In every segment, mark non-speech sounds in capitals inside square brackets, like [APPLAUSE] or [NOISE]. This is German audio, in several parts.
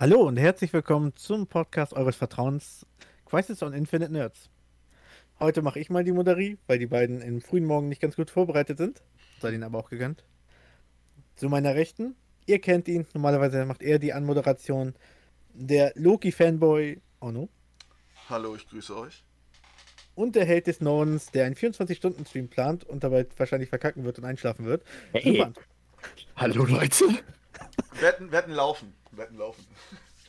Hallo und herzlich willkommen zum Podcast eures Vertrauens, Crisis on Infinite Nerds. Heute mache ich mal die Moderie, weil die beiden im frühen Morgen nicht ganz gut vorbereitet sind. Sei ihnen aber auch gegönnt. Zu meiner Rechten, ihr kennt ihn, normalerweise macht er die Anmoderation. Der Loki-Fanboy Ono Hallo, ich grüße euch. und der Held des Nordens, der einen 24-Stunden-Stream plant und dabei wahrscheinlich verkacken wird und einschlafen wird. Hey. Hallo Leute. Wetten, wetten laufen. Wetten laufen.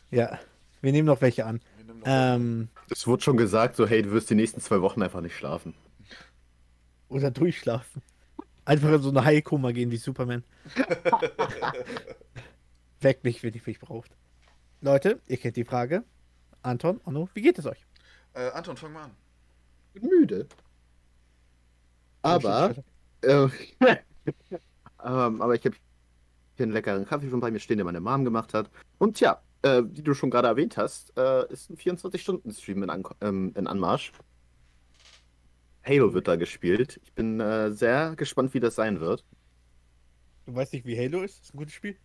Ja, wir nehmen noch welche an. Noch Ähm, Es wurde schon gesagt, so hey, du wirst die nächsten zwei Wochen einfach nicht schlafen. oder durchschlafen. Einfach in so eine Heilkoma gehen wie Superman. [LAUGHS] Weckt mich, wenn ich mich braucht. Leute, ihr kennt die Frage. Anton, Onno, wie geht es euch? äh, Anton, fang mal an. Bin müde. Aber, äh, ähm, [LAUGHS] aber ich habe hier einen leckeren Kaffee schon bei mir stehen, den meine Mom gemacht hat. Und ja, äh, wie du schon gerade erwähnt hast, äh, ist ein 24-Stunden-Stream in, An ähm, in Anmarsch. Halo wird da gespielt. Ich bin äh, sehr gespannt, wie das sein wird. Du weißt nicht, wie Halo ist? Das ist ein gutes Spiel.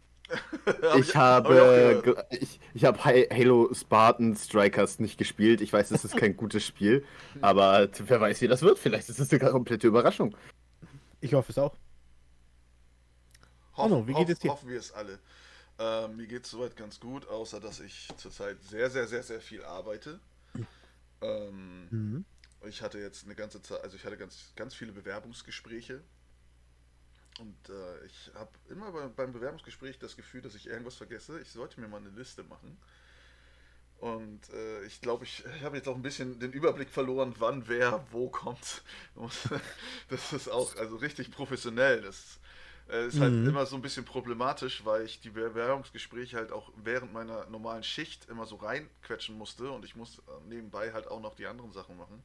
Ich, [LAUGHS] hab habe, ich ich, habe Halo Spartan Strikers nicht gespielt. Ich weiß, es ist kein gutes Spiel, aber wer weiß, wie das wird. Vielleicht ist es eine komplette Überraschung. Ich hoffe es auch. Hoff, Onno, wie geht hoff, es dir? Hoffen wir es alle. Ähm, mir geht es soweit ganz gut, außer dass ich zurzeit sehr, sehr, sehr, sehr viel arbeite. Ähm, Mhm. ich hatte jetzt eine ganze Zeit, also ich hatte ganz, ganz viele Bewerbungsgespräche. Und äh, ich habe immer bei, beim Bewerbungsgespräch das Gefühl, dass ich irgendwas vergesse. Ich sollte mir mal eine Liste machen. Und äh, ich glaube, ich, ich habe jetzt auch ein bisschen den Überblick verloren, wann wer wo kommt. Und [LAUGHS] das ist auch also richtig professionell. Das äh, ist halt Mhm. immer so ein bisschen problematisch, weil ich die Bewerbungsgespräche halt auch während meiner normalen Schicht immer so reinquetschen musste und ich muss äh, nebenbei halt auch noch die anderen Sachen machen.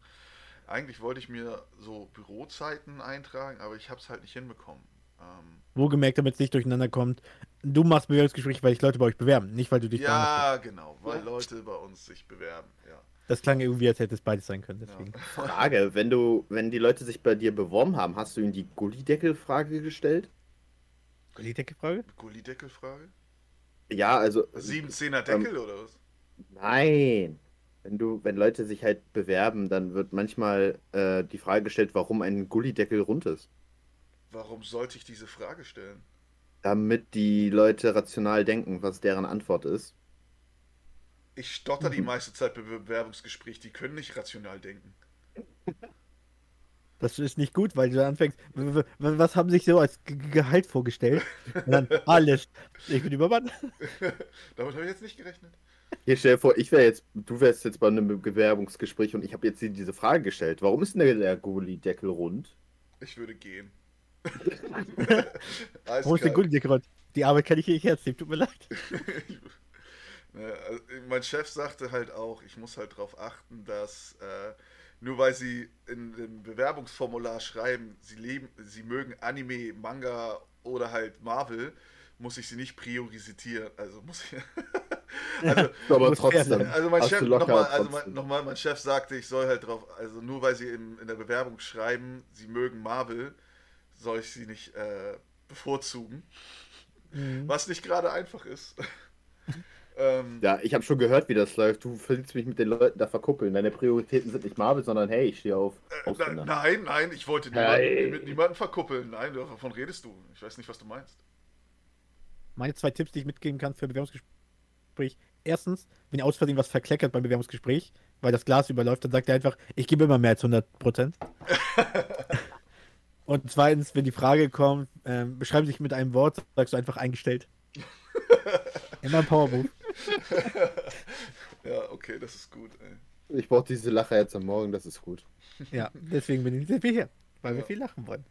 Eigentlich wollte ich mir so Bürozeiten eintragen, aber ich habe es halt nicht hinbekommen. Ähm, Wohlgemerkt, damit es nicht durcheinander kommt. Du machst Bewerbungsgespräche, weil sich Leute bei euch bewerben, nicht weil du dich da ja, genau, weil Leute bei uns sich bewerben. Ja. Das klang irgendwie, als hätte es beides sein können. Deswegen. Frage, wenn du, wenn die Leute sich bei dir beworben haben, hast du ihnen die Gullideckel-Frage gestellt? Qualitätsfrage? Gullideckel-Frage? Ja, also. 7-10er Deckel oder was? Nein. Wenn du, wenn Leute sich halt bewerben, dann wird manchmal äh, die Frage gestellt, warum ein Gullideckel rund ist. Warum sollte ich diese Frage stellen? Damit die Leute rational denken, was deren Antwort ist. Ich stotter die meiste Zeit bei Bewerbungsgespräch, die können nicht rational denken. [LAUGHS] Das ist nicht gut, weil du dann anfängst. Was haben sich so als Ge- Gehalt vorgestellt? Und dann [LAUGHS] alles. Ich bin übermannt. [LAUGHS] Damit habe ich jetzt nicht gerechnet. Hier stell dir vor, ich wäre jetzt, du wärst jetzt bei einem Bewerbungsgespräch und ich habe jetzt dir diese Frage gestellt. Warum ist denn der, Gullideckel rund? Ich würde gehen. [LAUGHS] Wo ist der Gullideckel? Die Arbeit kann ich hier nicht nehmen, tut mir leid. Ne, also, mein Chef sagte halt auch, ich muss halt darauf achten, dass äh, nur weil sie in dem Bewerbungsformular schreiben, sie leben, sie mögen Anime, Manga oder halt Marvel, muss ich sie nicht priorisieren. Also muss ich. [LAUGHS] also, [LAUGHS] Aber trotzdem. also mein Chef nochmal, also mein, nochmal, mein Chef sagte, ich soll halt drauf, also nur weil sie in, in der Bewerbung schreiben, sie mögen Marvel, soll ich sie nicht äh, bevorzugen. Mhm. Was nicht gerade einfach ist. [LAUGHS] ähm, Ja, ich habe schon gehört, wie das läuft. Du willst mich mit den Leuten da verkuppeln. Deine Prioritäten sind nicht Marvel, sondern hey, ich stehe auf Äh, na, nein, nein, ich wollte Hey. niemanden, mit niemanden verkuppeln. Nein, davon redest du. Ich weiß nicht, was du meinst. Meine zwei Tipps, die ich mitgeben kann für Bewerbungsgespräch. Erstens, wenn ihr aus Versehen was verkleckert beim Bewerbungsgespräch, weil das Glas überläuft, dann sagt er einfach, ich gebe immer mehr als 100 Prozent. [LAUGHS] Und zweitens, wenn die Frage kommt, ähm, beschreiben Sie sich mit einem Wort, sagst du einfach eingestellt. [LAUGHS] Immer ein Powermove. [LAUGHS] Ja, okay, das ist gut. Ey. Ich brauche diese Lache jetzt am Morgen, das ist gut. Ja, deswegen bin ich, sind wir hier, weil wir Ja. viel lachen wollen.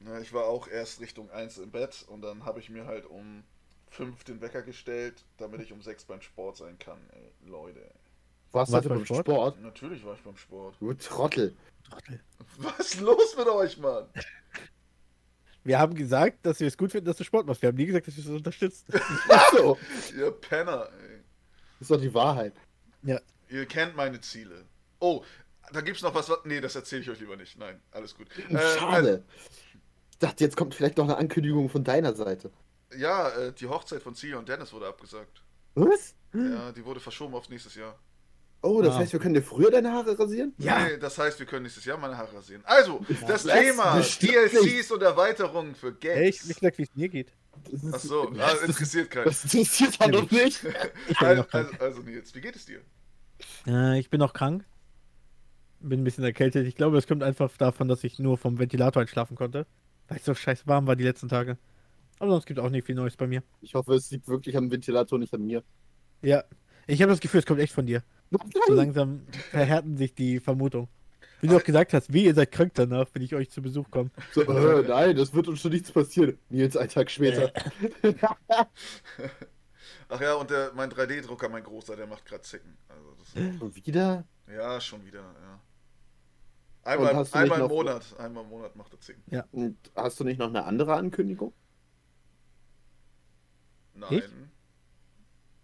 Na, ich war auch erst Richtung 1 im Bett und dann habe ich mir halt um 5 den Wecker gestellt, damit ich um 6 beim Sport sein kann. Ey, Leute. Ey. Warst du beim Sport? Sport? Natürlich war ich beim Sport. Du Trottel. Trottel. Was ist los mit euch, Mann? [LAUGHS] Wir haben gesagt, dass wir es gut finden, dass du Sport machst. Wir haben nie gesagt, dass wir es unterstützen. [LAUGHS] Ach so. Ihr Penner, ey. Das ist doch die Wahrheit. ja. Ihr kennt meine Ziele. Oh, da gibt's noch was. was nee, das erzähle ich euch lieber nicht. Nein, alles gut. Äh, Schade. Ich dachte, jetzt kommt vielleicht noch eine Ankündigung von deiner Seite. Ja, äh, die Hochzeit von Cia und Dennis wurde abgesagt. Was? Ja, die wurde verschoben auf nächstes Jahr. Oh, das Ah. heißt, wir können dir früher deine Haare rasieren? Ja. Nee, das heißt, wir können nächstes Jahr meine Haare rasieren. Also, das Was? Thema DLCs und Erweiterungen für Hey, ich hab Games. nicht gesagt, wie es mir geht. Das ist- Achso, ah, das, interessiert keinen. das interessiert doch noch nicht. Ich bin Also, noch krank. also, also Nils, wie geht es dir? Äh, ich bin noch krank. Bin ein bisschen erkältet. Ich glaube, es kommt einfach davon, dass ich nur vom Ventilator einschlafen konnte. Weil es so scheiß warm war die letzten Tage. Aber sonst gibt es auch nicht viel Neues bei mir. Ich hoffe, es liegt wirklich am Ventilator, nicht an mir. Ja. Ich habe das Gefühl, es kommt echt von dir. So langsam verhärten sich die Vermutungen. Wie du auch gesagt hast, wie ihr seid krank danach, wenn ich euch zu Besuch komme. So, äh, nein, das wird uns schon nichts passieren. Nils, ein Tag später. [LAUGHS] Ach ja, und der, mein 3D-Drucker, mein großer, der macht gerade Zicken. Also das, Und wieder? ja, schon wieder, ja. Einmal, einmal im noch- Monat, einmal im Monat macht er Zicken. Und hast du nicht noch eine andere Ankündigung? Nein. Ich?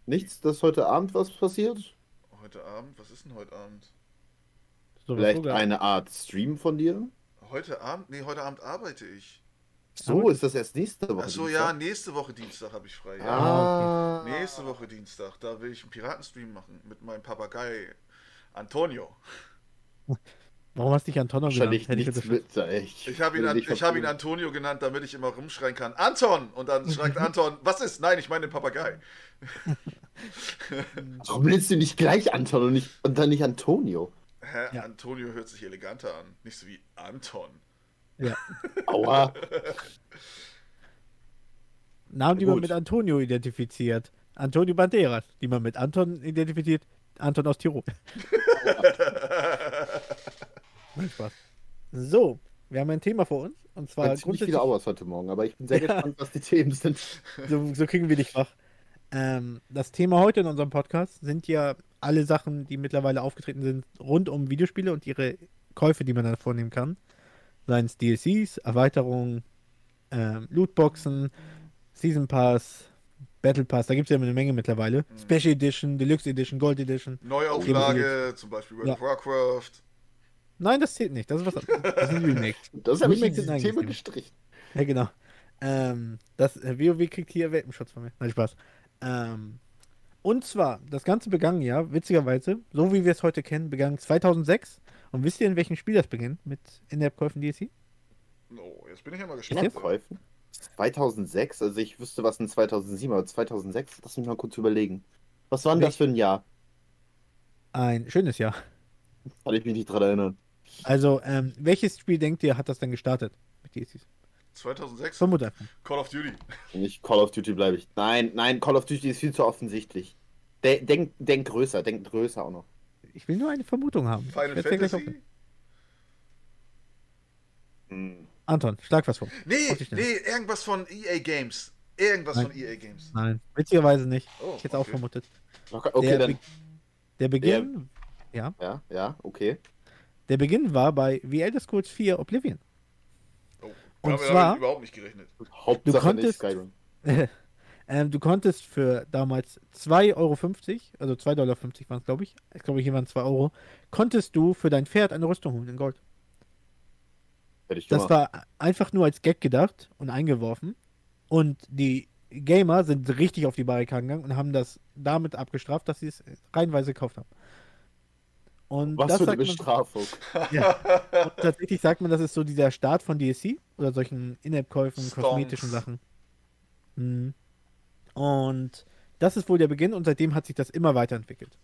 Nichts, dass heute Abend was passiert? Heute Abend, was ist denn heute Abend? So, Vielleicht sogar. eine Art Stream von dir? Heute Abend? Nee, heute Abend arbeite ich. So, ist das erst nächste Woche. Achso, ja, nächste Woche Dienstag habe ich frei. Ja. Ah, Nächste Woche Dienstag, da will ich einen Piratenstream machen mit meinem Papagei Antonio. [LAUGHS] Warum hast du dich Antonio genannt? Wahrscheinlich Hätte ich nichts mit. Ich, Ich habe ihn, an, ich hab ihn. Antonio genannt, damit ich immer rumschreien kann. Anton! Und dann schreit [LAUGHS] Anton, was ist? Nein, ich meine den Papagei. [LAUGHS] [LAUGHS] Warum nennst du nicht gleich Anton und, nicht, und dann nicht Antonio? Hä? Ja. Antonio hört sich eleganter an. Nicht so wie Anton. Ja. [LAUGHS] Aua. [LAUGHS] Namen, die man Gut. mit Antonio identifiziert. Antonio Banderas, die man mit Anton identifiziert. Anton aus Tirol. Spaß. So, wir haben ein Thema vor uns. Und zwar grundsätzlich. viele Auers heute Morgen, aber ich bin sehr Ja. gespannt, was die Themen sind. So, so kriegen wir dich wach. Ähm, das Thema heute in unserem Podcast sind ja alle Sachen, die mittlerweile aufgetreten sind, rund um Videospiele und ihre Käufe, die man dann vornehmen kann. Seien es DLCs, Erweiterungen, ähm, Lootboxen, Season Pass, Battle Pass, da gibt es ja eine Menge mittlerweile. Mhm. Special Edition, Deluxe Edition, Gold Edition. Neuauflage, zum Beispiel World Ja. of Warcraft. Nein, das zählt nicht, das ist was anderes. Das sind Remakes. [LAUGHS] Das habe ich in Thema. gestrichen. Ja, genau. Ähm, das äh, WoW kriegt hier Welpenschutz von mir. Nein, Spaß. Ähm, und zwar, das Ganze begann ja, witzigerweise, so wie wir es heute kennen, begann 2006. Und wisst ihr, in welchem Spiel das beginnt mit In-App-Käufen DLC? Oh, jetzt bin ich ja mal In gespannt. Käufen? 2006, also ich wüsste was in 2007, aber 2006, lass mich mal kurz überlegen. Was war denn das für ein Jahr? Ein schönes Jahr. Kann ich mich nicht dran erinnern. Also, ähm, welches Spiel denkt ihr, hat das denn gestartet mit DLCs? 2006? Vermute einfach. Call of Duty. Nicht Call of Duty bleibe ich. Nein, nein, Call of Duty ist viel zu offensichtlich. De denk, denk größer, denk größer auch noch. Ich will nur eine Vermutung haben. Final Fantasy? Hm. Anton, schlag was vor. Nee, nee, irgendwas von EA Games. Irgendwas Nein. von EA Games. Nein, witzigerweise nicht. Oh, Ich hätte auch okay. vermutet. Okay, okay der, dann. Be der Beginn, ja, Ja, ja, okay. der Beginn war bei The Elder Scrolls 4 Oblivion. Und damit zwar- habe ich überhaupt nicht gerechnet. Hauptsache konntest- nicht Skyrim. [LAUGHS] ähm, du konntest für damals 2,50 Euro, also 2,50 Dollar waren es, glaube ich. Ich glaube, hier waren 2 Euro. Konntest du für dein Pferd eine Rüstung holen in Gold. Hätte ich Das war einfach nur als Gag gedacht und eingeworfen. Und die Gamer sind richtig auf die Barrikaden gegangen und haben das damit abgestraft, dass sie es reihenweise gekauft haben. Und Was das für eine sagt man, Bestrafung. [LAUGHS] ja, und tatsächlich sagt man, das ist so dieser Start von DLC oder solchen In-App-Käufen, kosmetischen Sachen. Mhm. Und das ist wohl der Beginn und seitdem hat sich das immer weiterentwickelt.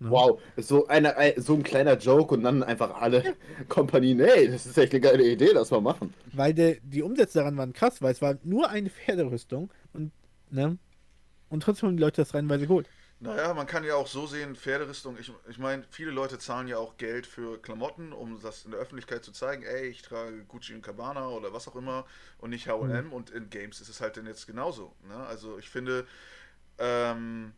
Ne? Wow, so, eine, ein- so ein kleiner Joke und dann einfach alle [LAUGHS] Kompanien, ey, das ist echt eine geile Idee, lass mal machen. Weil der, die Umsätze daran waren krass, weil es war nur eine Pferderüstung und, ne? Und trotzdem haben die Leute das reihenweise geholt. Naja, man kann ja auch so sehen, Pferderüstung, ich, ich meine, viele Leute zahlen ja auch Geld für Klamotten, um das in der Öffentlichkeit zu zeigen, ey, ich trage Gucci und Cabana oder was auch immer und nicht H&M und in Games ist es halt dann jetzt genauso. Ne? Also ich finde, ähm,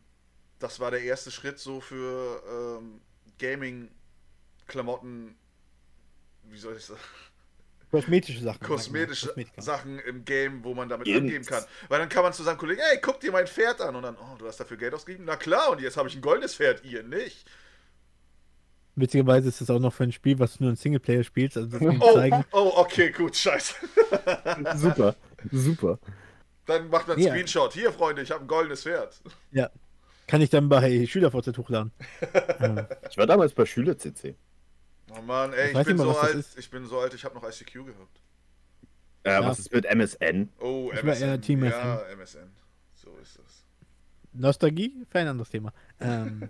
das war der erste Schritt so für ähm, Gaming-Klamotten, wie soll ich sagen, Kosmetische Sachen. kosmetische. Sachen im Game, wo man damit Int. angeben kann. Weil dann kann man zu seinem Kollegen, ey, guck dir mein Pferd an. Und dann, oh, du hast dafür Geld ausgegeben? Na klar, und jetzt habe ich ein goldenes Pferd, ihr nicht. Witzigerweise ist es auch noch für ein Spiel, was du nur in Singleplayer spielst. Also das kann Oh, zeigen. oh, okay, gut, scheiße. [LAUGHS] Super, super. Dann macht man einen Ja. Screenshot. Hier, Freunde, ich habe ein goldenes Pferd. Ja. kann ich dann bei SchülerVZ hochladen. [LAUGHS] Ich war damals bei Schüler-CC. Oh Mann, ey, Ich ich, bin mal, so alt. ist. Ich bin so alt, ich habe noch ICQ gehabt. Äh, Ja. Was ist mit MSN? Oh, Ich war eher Team Ja, MSN. So ist das. Nostalgie, für ein anderes Thema. Ähm,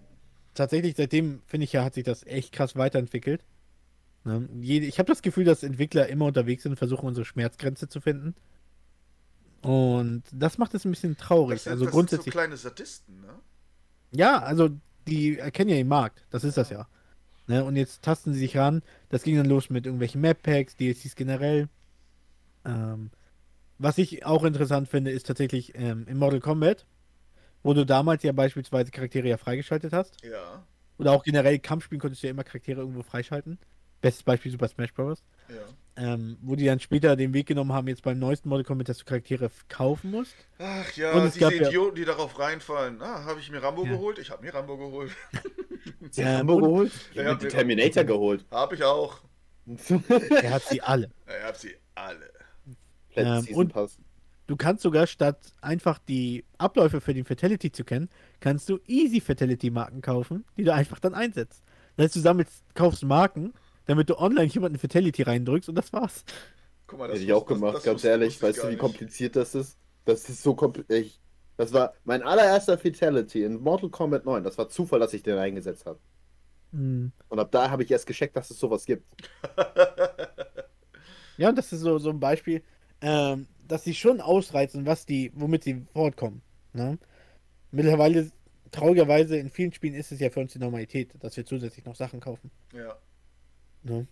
[LAUGHS] tatsächlich, seitdem, finde ich ja, hat sich das echt krass weiterentwickelt. Ne? Ich habe das Gefühl, dass Entwickler immer unterwegs sind und versuchen, unsere Schmerzgrenze zu finden. Und das macht es ein bisschen traurig. Das sind, also das grundsätzlich. sind so kleine Sadisten, ne? Ja, also die erkennen ja den Markt. Das ist das ja. Ne? Und jetzt tasten sie sich ran. Das ging dann los mit irgendwelchen Map-Packs, DLCs generell. Ähm, was ich auch interessant finde, ist tatsächlich ähm, im Mortal Kombat, wo du damals ja beispielsweise Charaktere ja freigeschaltet hast. Ja, Oder auch generell Kampfspielen konntest du ja immer Charaktere irgendwo freischalten. Bestes Beispiel Super Smash Bros. ja. Ähm, wo die dann später den Weg genommen haben, jetzt beim neuesten Mortal Kombat, dass du Charaktere kaufen musst. Ach ja, Und es diese gab ja- Idioten, die darauf reinfallen. Ah, habe ich mir Rambo Ja. geholt? Ich habe mir Rambo geholt. [LAUGHS] Sie Ähm, haben Rambo geholt? Ich Ja, hab mir Terminator geholt. Habe ich auch. [LAUGHS] Er hat sie alle. Ich habe sie alle. Ähm, und- Pass. Du kannst sogar statt einfach die Abläufe für den Fatality zu kennen, kannst du Easy Fatality Marken kaufen, die du einfach dann einsetzt. Das heißt, du sammelst, kaufst Marken, damit du online jemanden Fatality reindrückst und das war's. Guck mal, Hätte ich auch gemacht, das ganz wusste- ehrlich. Weißt du, wie nicht. kompliziert das ist? Das ist so kompliziert. Das war mein allererster Fatality in Mortal Kombat 9. Das war Zufall, dass ich den eingesetzt habe. Hm. Und ab da habe ich erst gescheckt, dass es sowas gibt. [LAUGHS] Ja, und das ist so, so ein Beispiel, ähm, dass sie schon ausreizen, was die, womit sie fortkommen. Ne? Mittlerweile, traurigerweise, in vielen Spielen ist es ja für uns die Normalität, dass wir zusätzlich noch Sachen kaufen. Ja. Ne?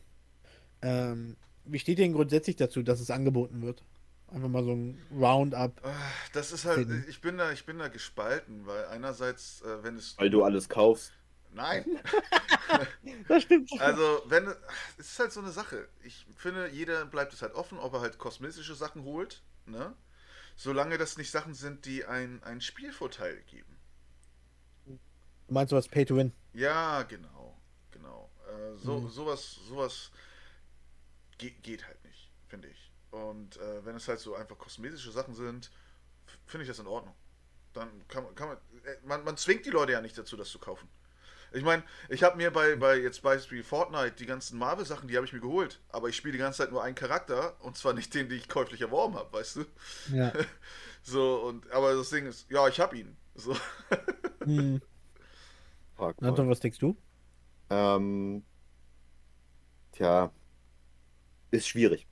Ähm, wie steht ihr denn grundsätzlich dazu, dass es angeboten wird? Einfach mal so ein Roundup. Ah, Das ist halt, Finden. ich bin da, ich bin da gespalten, weil einerseits, äh, wenn es. Weil du alles kaufst. Nein. [LAUGHS] [LAUGHS] Das stimmt. Also, wenn es ist halt so eine Sache. Ich finde, jeder bleibt es halt offen, ob er halt kosmetische Sachen holt, ne? Solange das nicht Sachen sind, die ein- einen Spielvorteil geben. Meinst du was Pay to Win? Ja, genau, so, Mhm. Sowas, sowas ge geht halt nicht, finde ich. Und äh, wenn es halt so einfach kosmetische Sachen sind, finde ich das in Ordnung. Dann kann man, kann man, äh, man, man zwingt die Leute ja nicht dazu, das zu kaufen. Ich meine, ich habe mir bei, bei jetzt Beispiel Fortnite die ganzen Marvel-Sachen, die habe ich mir geholt. Aber ich spiele die ganze Zeit nur einen Charakter und zwar nicht den, den ich käuflich erworben habe, weißt du? Ja. [LAUGHS] So, und aber das Ding ist, ja, ich habe ihn. So. hm. Anton, was denkst du? Ähm, tja, ist schwierig.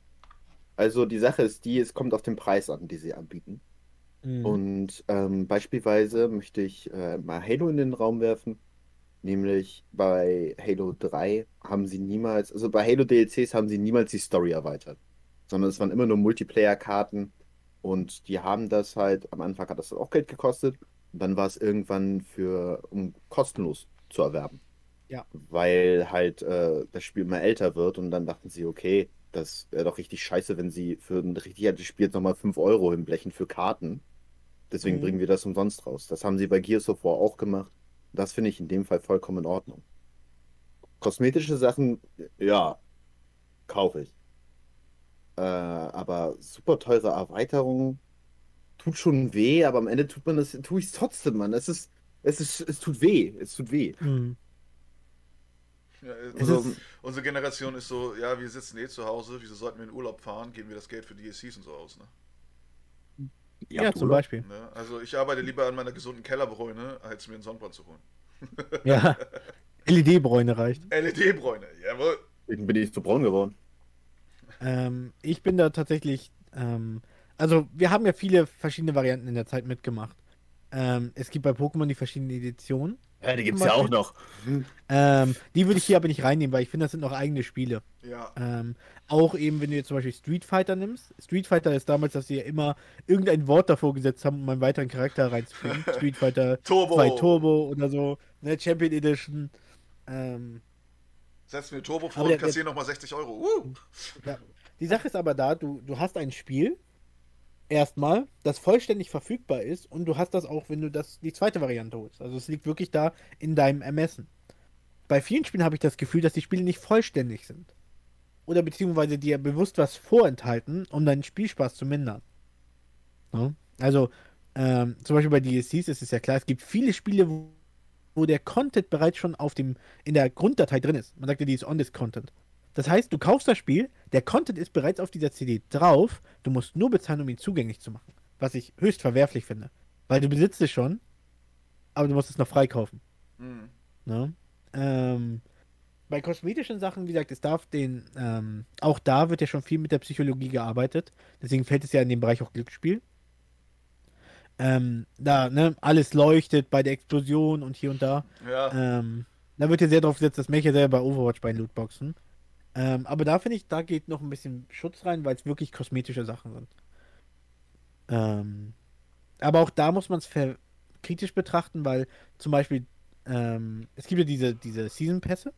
Also die Sache ist die, es kommt auf den Preis an, die sie anbieten. Hm. Und ähm, beispielsweise möchte ich äh, mal Halo in den Raum werfen. Nämlich bei Halo 3 haben sie niemals, also bei Halo DLCs haben sie niemals die Story erweitert. Sondern es waren immer nur Multiplayer-Karten. Und die haben das halt, am Anfang hat das auch Geld gekostet. Und dann war es irgendwann für, um kostenlos zu erwerben. Ja. Weil halt äh, das Spiel immer älter wird und dann dachten sie, okay, das wäre doch richtig scheiße, wenn sie für ein richtig altes Spiel jetzt nochmal 5 Euro hinblechen für Karten. Deswegen Mhm. bringen wir das umsonst raus. Das haben sie bei Gears of War auch gemacht. Das finde ich in dem Fall vollkommen in Ordnung. Kosmetische Sachen, ja, kaufe ich. Äh, aber super teure Erweiterungen tut schon weh, aber am Ende tut man das, tue ich es trotzdem, Mann. Es ist, es ist, es tut weh. Es tut weh. Hm. Ja, äh, Es Also, ist, Unsere Generation ist so, ja, wir sitzen eh zu Hause, wieso sollten wir in Urlaub fahren? Geben wir das Geld für DSCs und so aus, ne? ja, du, zum? Beispiel. ne? Also ich arbeite lieber an meiner gesunden Kellerbräune, als mir einen Sonnenbrand zu holen. [LAUGHS] Ja. LED-Bräune reicht. LED-Bräune, jawohl. Deswegen bin ich zu braun geworden. Ähm, ich bin da tatsächlich, ähm, also wir haben ja viele verschiedene Varianten in der Zeit mitgemacht. Ähm, es gibt bei Pokémon die verschiedenen Editionen. Ja, die gibt's gibt's ja auch noch. Ähm, die würde ich hier aber nicht reinnehmen, weil ich finde, das sind noch eigene Spiele. Ja. Ähm, auch eben, wenn du jetzt zum Beispiel Street Fighter nimmst. Street Fighter ist damals, dass sie ja immer irgendein Wort davor gesetzt haben, um einen weiteren Charakter reinzubringen. [LAUGHS] Street Fighter Turbo. 2 Turbo oder so, ne, Champion Edition. Ähm, Setz mir Turbo vor und der- kassier nochmal 60 Euro. Uh. ja. Die Sache ist aber da, du, du hast ein Spiel, erstmal, das vollständig verfügbar ist und du hast das auch, wenn du das die zweite Variante holst. Also es liegt wirklich da in deinem Ermessen. Bei vielen Spielen habe ich das Gefühl, dass die Spiele nicht vollständig sind. Oder beziehungsweise dir bewusst was vorenthalten, um deinen Spielspaß zu mindern. Ne? Also, Ähm, zum Beispiel bei DLCs ist es ja klar, es gibt viele Spiele, wo, wo der Content bereits schon auf dem, in der Grunddatei drin ist. Man sagt ja, die ist On-This-Content. Das heißt, du kaufst das Spiel, der Content ist bereits auf dieser CD drauf, du musst nur bezahlen, um ihn zugänglich zu machen. Was ich höchst verwerflich finde. Weil du besitzt es schon, aber du musst es noch freikaufen. Mhm. Ne? Ähm, bei kosmetischen Sachen, wie gesagt, es darf den, ähm, auch da wird ja schon viel mit der Psychologie gearbeitet. Deswegen fällt es ja in den Bereich auch Glücksspiel. Ähm, da, ne, alles leuchtet bei der Explosion und hier und da. Ja. Ähm, da wird ja sehr drauf gesetzt, das merke ich ja selber bei Overwatch bei den Lootboxen. Ähm, aber da finde ich, da geht noch ein bisschen Schutz rein, weil es wirklich kosmetische Sachen sind. Ähm, aber auch da muss man es kritisch betrachten, weil zum Beispiel, ähm, es gibt ja diese, diese Season-Pässe,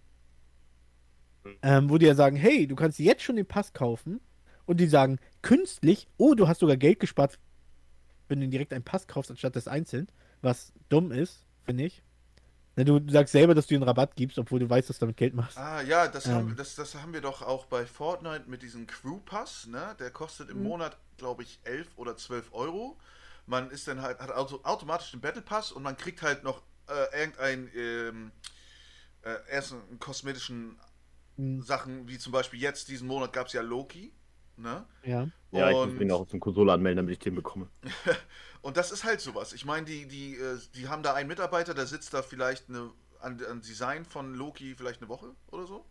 ähm, wo die ja sagen, hey, du kannst jetzt schon den Pass kaufen und die sagen künstlich, oh, du hast sogar Geld gespart, wenn du direkt einen Pass kaufst, anstatt das einzeln, was dumm ist, finde ich. Du sagst selber, dass du den Rabatt gibst, obwohl du weißt, dass du damit Geld machst. Ah, ja, das, Ähm. haben, das, das haben wir doch auch bei Fortnite mit diesem Crew Pass, ne? Der kostet im Mhm. Monat, glaube ich, 11 oder 12 Euro. Man ist dann halt, hat auto, automatisch den Battle Pass und man kriegt halt noch äh, irgendein, ähm, äh, erst einen kosmetischen Mhm. Sachen, wie zum Beispiel jetzt, diesen Monat gab es ja Loki, ne? Ja. Ja, ich muss mich noch zum Konsole anmelden, damit ich den bekomme. [LAUGHS] Und das ist halt sowas. Ich meine, die, die, äh, die haben da einen Mitarbeiter, der sitzt da vielleicht eine, an, an Design von Loki vielleicht eine Woche oder so.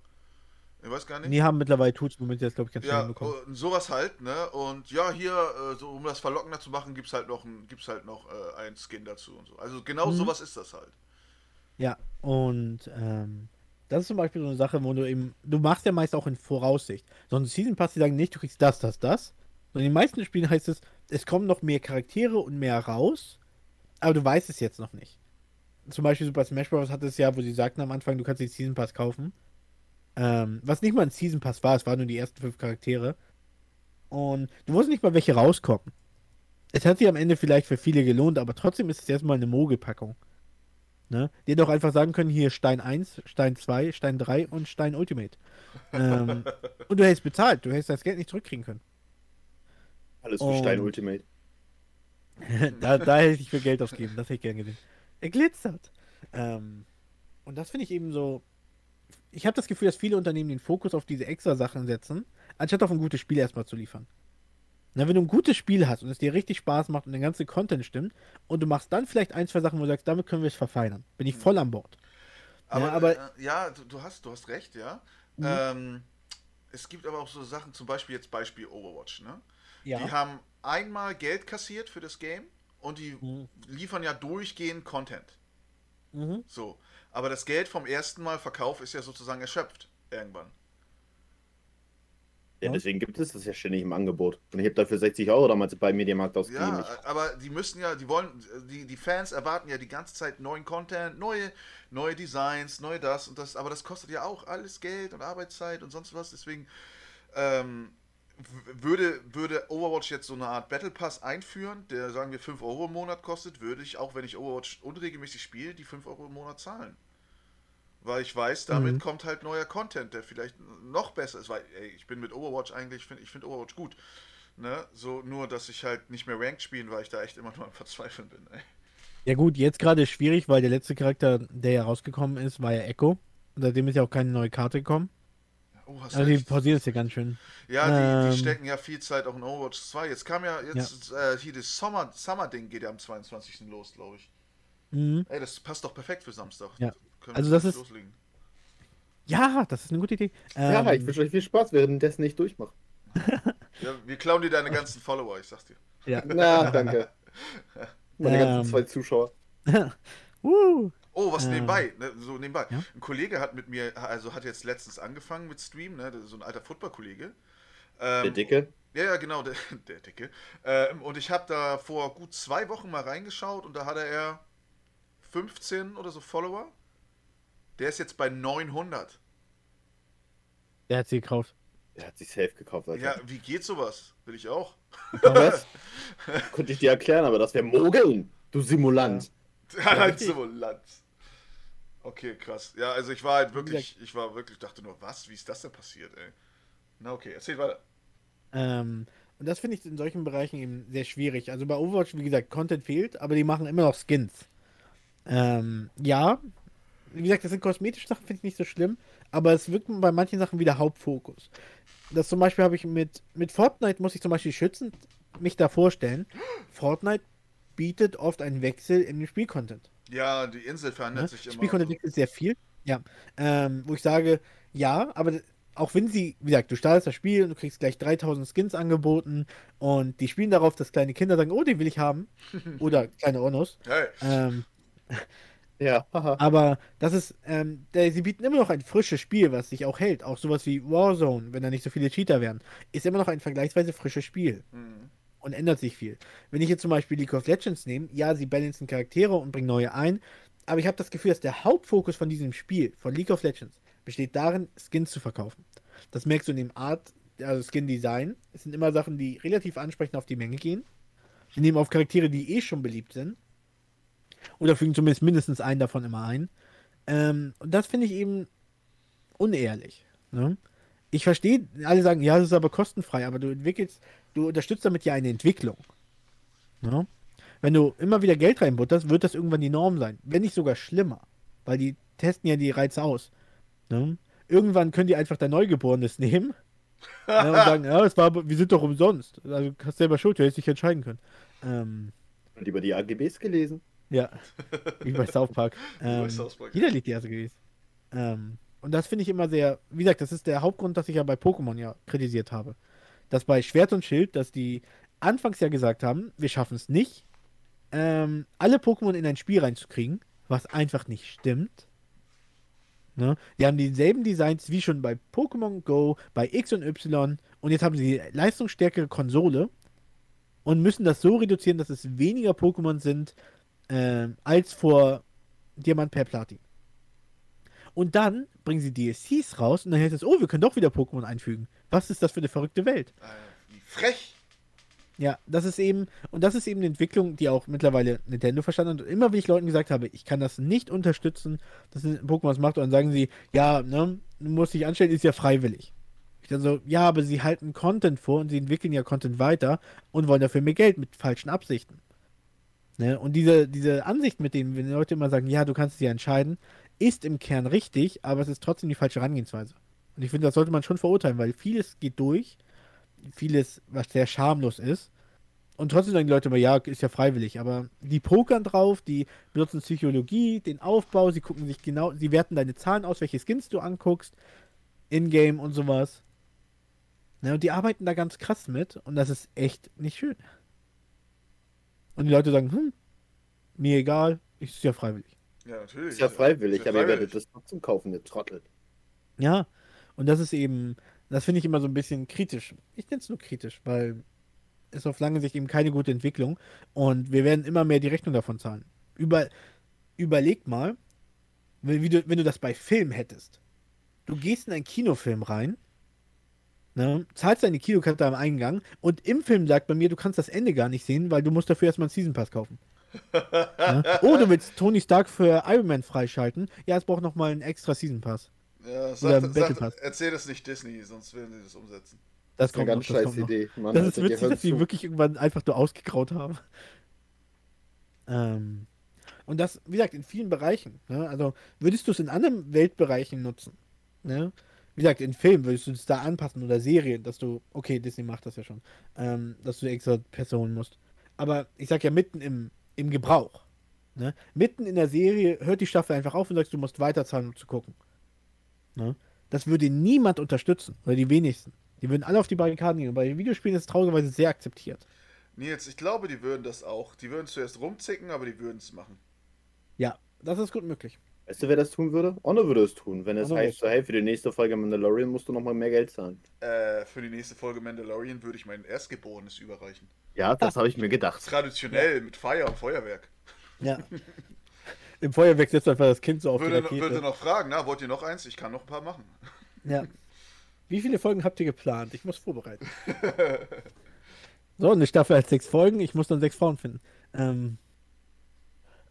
Ich weiß gar nicht. Die haben mittlerweile Tools, womit sie das, glaube ich, ganz schnell Ja, hinbekommen. und sowas halt, ne? Und ja, hier, äh, so um das verlockender zu machen, gibt's halt noch ein, gibt's halt noch äh, einen Skin dazu und so. Also genau Mhm. sowas ist das halt. Ja, und ähm, das ist zum Beispiel so eine Sache, wo du eben, du machst ja meist auch in Voraussicht. So ein Season Pass, die sagen nicht, du kriegst das, das, das. Und in den meisten Spielen heißt es, es kommen noch mehr Charaktere und mehr raus, aber du weißt es jetzt noch nicht. Zum Beispiel Super Smash Bros. hat es ja, wo sie sagten am Anfang, du kannst den Season Pass kaufen. Ähm, was nicht mal ein Season Pass war, es waren nur die ersten fünf Charaktere. Und du wusstest nicht mal, welche rauskommen. Es hat sich am Ende vielleicht für viele gelohnt, aber trotzdem ist es erstmal eine Mogelpackung. Ne? Die hätten auch einfach sagen können, hier Stein 1, Stein 2, Stein 3 und Stein Ultimate. ähm, [LAUGHS] und du hättest bezahlt, du hättest das Geld nicht zurückkriegen können. Alles für Und- Stein Ultimate. [LAUGHS] da, da hätte ich für Geld ausgeben, das hätte ich gern gesehen. Er glitzert. Ähm, und das finde ich eben so. Ich habe das Gefühl, dass viele Unternehmen den Fokus auf diese extra Sachen setzen, anstatt auf ein gutes Spiel erstmal zu liefern. Na, wenn du ein gutes Spiel hast und es dir richtig Spaß macht und der ganze Content stimmt und du machst dann vielleicht ein, zwei Sachen, wo du sagst, damit können wir es verfeinern, bin ich voll an Bord. Aber, Ja, aber- äh, ja, du, du hast, du hast recht, ja. Mhm. Ähm, es gibt aber auch so Sachen, zum Beispiel jetzt Beispiel Overwatch, ne? Ja. Die haben einmal Geld kassiert für das Game und die Mhm. liefern ja durchgehend Content. Mhm. So. Aber das Geld vom ersten Mal Verkauf ist ja sozusagen erschöpft. Irgendwann. Ja, Ja. deswegen gibt es das ja ständig im Angebot. Und ich habe dafür 60 Euro damals bei Mediamarkt ausgegeben. Ja, aber die müssen ja, die wollen, die, die Fans erwarten ja die ganze Zeit neuen Content, neue, neue Designs, neu das und das, aber das kostet ja auch alles Geld und Arbeitszeit und sonst was, deswegen ähm, würde, würde Overwatch jetzt so eine Art Battle Pass einführen, der sagen wir 5 Euro im Monat kostet, würde ich, auch wenn ich Overwatch unregelmäßig spiele, die 5 Euro im Monat zahlen. Weil ich weiß, damit Mhm. kommt halt neuer Content, der vielleicht noch besser ist. Weil, ey, ich bin mit Overwatch eigentlich, find, ich finde Overwatch gut. Ne? So, nur, dass ich halt nicht mehr Ranked spielen, weil ich da echt immer nur am Verzweifeln bin. Ey. Ja gut, jetzt gerade ist schwierig, weil der letzte Charakter, der ja rausgekommen ist, war ja Echo. Und seitdem ist ja auch keine neue Karte gekommen. Oh, hast Also die recht. pausieren es ja ganz schön. Ja, die, die ähm, stecken ja viel Zeit auch in Overwatch 2. Jetzt kam ja, jetzt Äh, hier das Sommer, Summer-Ding geht ja am 22. los, glaube ich. Mhm. Ey, das passt doch perfekt für Samstag. Ja. Können Also wir das ist- loslegen. Ja, das ist eine gute Idee. ja, Ähm, ich wünsche euch viel Spaß, währenddessen ich durchmache. [LAUGHS] Ja, wir klauen dir deine ganzen Follower, ich sag's dir. ja. [LAUGHS] Na, danke. Meine Ähm. ganzen zwei Zuschauer. [LAUGHS] uh, Oh, was Ähm, nebenbei, ne, so nebenbei. ja? Ein Kollege hat mit mir, also hat jetzt letztens angefangen mit Stream, ne, so ein alter Football-Kollege. Ähm, Der Dicke. Ja, ja, genau, der, der Dicke. Ähm, und ich habe da vor gut zwei Wochen mal reingeschaut und da hatte er 15 oder so Follower. Der ist jetzt bei 900. der hat sie gekauft. Der hat sich safe gekauft, Alter. Ja, wie geht sowas? Will ich auch. Was? [LAUGHS] Konnte ich dir erklären, aber das wäre Mogeln, du Simulant. halt [LAUGHS] richtig. so Land. Okay, krass. Ja, also ich war halt wirklich, ich war wirklich, dachte nur, was? Wie ist das denn passiert, ey? Na okay, erzähl weiter. Ähm, Und das finde ich in solchen Bereichen eben sehr schwierig. Also bei Overwatch, wie gesagt, Content fehlt, aber die machen immer noch Skins. Ähm, ja, wie gesagt, das sind kosmetische Sachen, finde ich nicht so schlimm, aber es wirkt bei manchen Sachen wieder Hauptfokus. Das zum Beispiel habe ich mit, mit Fortnite, muss ich zum Beispiel schützend mich da vorstellen. Fortnite bietet oft einen Wechsel im Spielcontent. Ja, die Insel verändert Ne? sich immer. Spielcontent wechselt sehr viel. Ja. Ähm, wo ich sage, ja, aber auch wenn sie, wie gesagt, du startest das Spiel und du kriegst gleich 3000 Skins angeboten und die spielen darauf, dass kleine Kinder sagen, oh, den will ich haben. [LAUGHS] Oder kleine Onos. Hey, Ähm, Ja, haha. aber das ist, ähm, der, sie bieten immer noch ein frisches Spiel, was sich auch hält. Auch sowas wie Warzone, wenn da nicht so viele Cheater wären, ist immer noch ein vergleichsweise frisches Spiel hm. und ändert sich viel. Wenn ich jetzt zum Beispiel League of Legends nehme, ja, sie balancen Charaktere und bringen neue ein, aber ich habe das Gefühl, dass der Hauptfokus von diesem Spiel, von League of Legends, besteht darin, Skins zu verkaufen. Das merkst du in dem Art, also Skin-Design. Es sind immer Sachen, die relativ ansprechend auf die Menge gehen. Sie nehmen auf Charaktere, die eh schon beliebt sind. Oder fügen zumindest mindestens einen davon immer ein. Ähm, und das finde ich eben unehrlich. Ne? Ich verstehe, alle sagen, ja, das ist aber kostenfrei, aber du entwickelst, du unterstützt damit ja eine Entwicklung. Ne? Wenn du immer wieder Geld reinbutterst, wird das irgendwann die Norm sein. Wenn nicht sogar schlimmer. Weil die testen ja die Reize aus. Ne? Irgendwann können die einfach dein Neugeborenes [LAUGHS] nehmen ne, und sagen, ja, das war, wir sind doch umsonst. Also hast selber Schuld, du hättest dich entscheiden können. Ähm, über die AGBs gelesen. Ja, wie bei South Park. [LAUGHS] bei Ähm, South Park, jeder liegt die erste gewesen. Ähm, und das finde ich immer sehr, wie gesagt, das ist der Hauptgrund, dass ich ja bei Pokémon ja kritisiert habe. Dass bei Schwert und Schild, dass die anfangs ja gesagt haben, wir schaffen es nicht, ähm, alle Pokémon in ein Spiel reinzukriegen, was einfach nicht stimmt. Ne? Die haben dieselben Designs wie schon bei Pokémon Go, bei X und Y und jetzt haben sie leistungsstärkere Konsole und müssen das so reduzieren, dass es weniger Pokémon sind ähm, als vor Diamant per Platin. Und dann bringen sie DLCs raus und dann heißt es, oh, wir können doch wieder Pokémon einfügen. Was ist das für eine verrückte Welt? Äh, wie frech. Ja, das ist eben, und das ist eben eine Entwicklung, die auch mittlerweile Nintendo verstanden hat. Und immer, wie ich Leuten gesagt habe, ich kann das nicht unterstützen, dass Pokémon es macht, und dann sagen sie, ja, ne, du musst dich anstellen, ist ja freiwillig. Ich dann so, ja, aber sie halten Content vor und sie entwickeln ja Content weiter und wollen dafür mehr Geld mit falschen Absichten. Ne? Und diese, diese Ansicht mit denen, wenn Leute immer sagen, ja, du kannst es ja entscheiden, ist im Kern richtig, aber es ist trotzdem die falsche Herangehensweise. Und ich finde, das sollte man schon verurteilen, weil vieles geht durch, vieles, was sehr schamlos ist. Und trotzdem sagen die Leute immer, ja, ist ja freiwillig. Aber die pokern drauf, die benutzen Psychologie, den Aufbau, sie gucken sich genau, sie werten deine Zahlen aus, welche Skins du anguckst, in-game und sowas. Ne, und die arbeiten da ganz krass mit und das ist echt nicht schön. Und die Leute sagen, hm, mir egal, ist ja freiwillig. Ja, natürlich. Ist ja freiwillig, Ist ja aber ihr freiwillig. werdet das trotzdem kaufen, ihr Trottel. Ja, und das ist eben, das finde ich immer so ein bisschen kritisch. Ich nenne es nur kritisch, weil es auf lange Sicht eben keine gute Entwicklung und wir werden immer mehr die Rechnung davon zahlen. Über, überleg mal, wenn, wie du, wenn du das bei Film hättest. Du gehst in einen Kinofilm rein, ne, zahlst deine Kinokarte am Eingang und im Film sagt bei mir, du kannst das Ende gar nicht sehen, weil du musst dafür erstmal einen Season Pass kaufen. [LAUGHS] ne? Oh, du willst Tony Stark für Iron Man freischalten? Ja, es braucht nochmal einen extra Season Pass. Ja, Oder sag, Battle sag, Pass. erzähl das nicht Disney, sonst werden sie das umsetzen. Das Das ist eine ganz noch, scheiß. Idee. Mann, Das ist witzig, dass die wirklich irgendwann einfach nur ausgegraut haben. [LAUGHS] Ähm, und das, wie gesagt, in vielen Bereichen. Ne? Also würdest du es in anderen Weltbereichen nutzen? Ne? Wie gesagt, in Filmen würdest du es da anpassen oder Serien, dass du, okay, Disney macht das ja schon, ähm, dass du extra Personen musst. Aber ich sag ja mitten im, im Gebrauch. Ne? Mitten in der Serie hört die Staffel einfach auf und sagst, du musst weiterzahlen, um zu gucken. Ne? Das würde niemand unterstützen, oder die wenigsten. Die würden alle auf die Barrikaden gehen. Und bei Videospielen ist es traurigerweise sehr akzeptiert. Nils, ich glaube, die würden das auch. Die würden zuerst rumzicken, aber die würden es machen. Ja, das ist gut möglich. Weißt du, wer das tun würde? Onno würde es tun, wenn es Onno heißt, so, hey, für die nächste Folge Mandalorian musst du nochmal mehr Geld zahlen. Äh, für die nächste Folge Mandalorian würde ich mein Erstgeborenes überreichen. Ja, das habe ich mir gedacht. Traditionell mit Feier und Feuerwerk. Ja. [LAUGHS] Im Feuerwerk setzt du einfach das Kind so auf Würde, die Rakete. würde noch fragen, na, wollt ihr noch eins? Ich kann noch ein paar machen. Ja. Wie viele Folgen habt ihr geplant? Ich muss vorbereiten. [LAUGHS] so, eine Staffel hat sechs Folgen. Ich muss dann sechs Frauen finden. Ähm,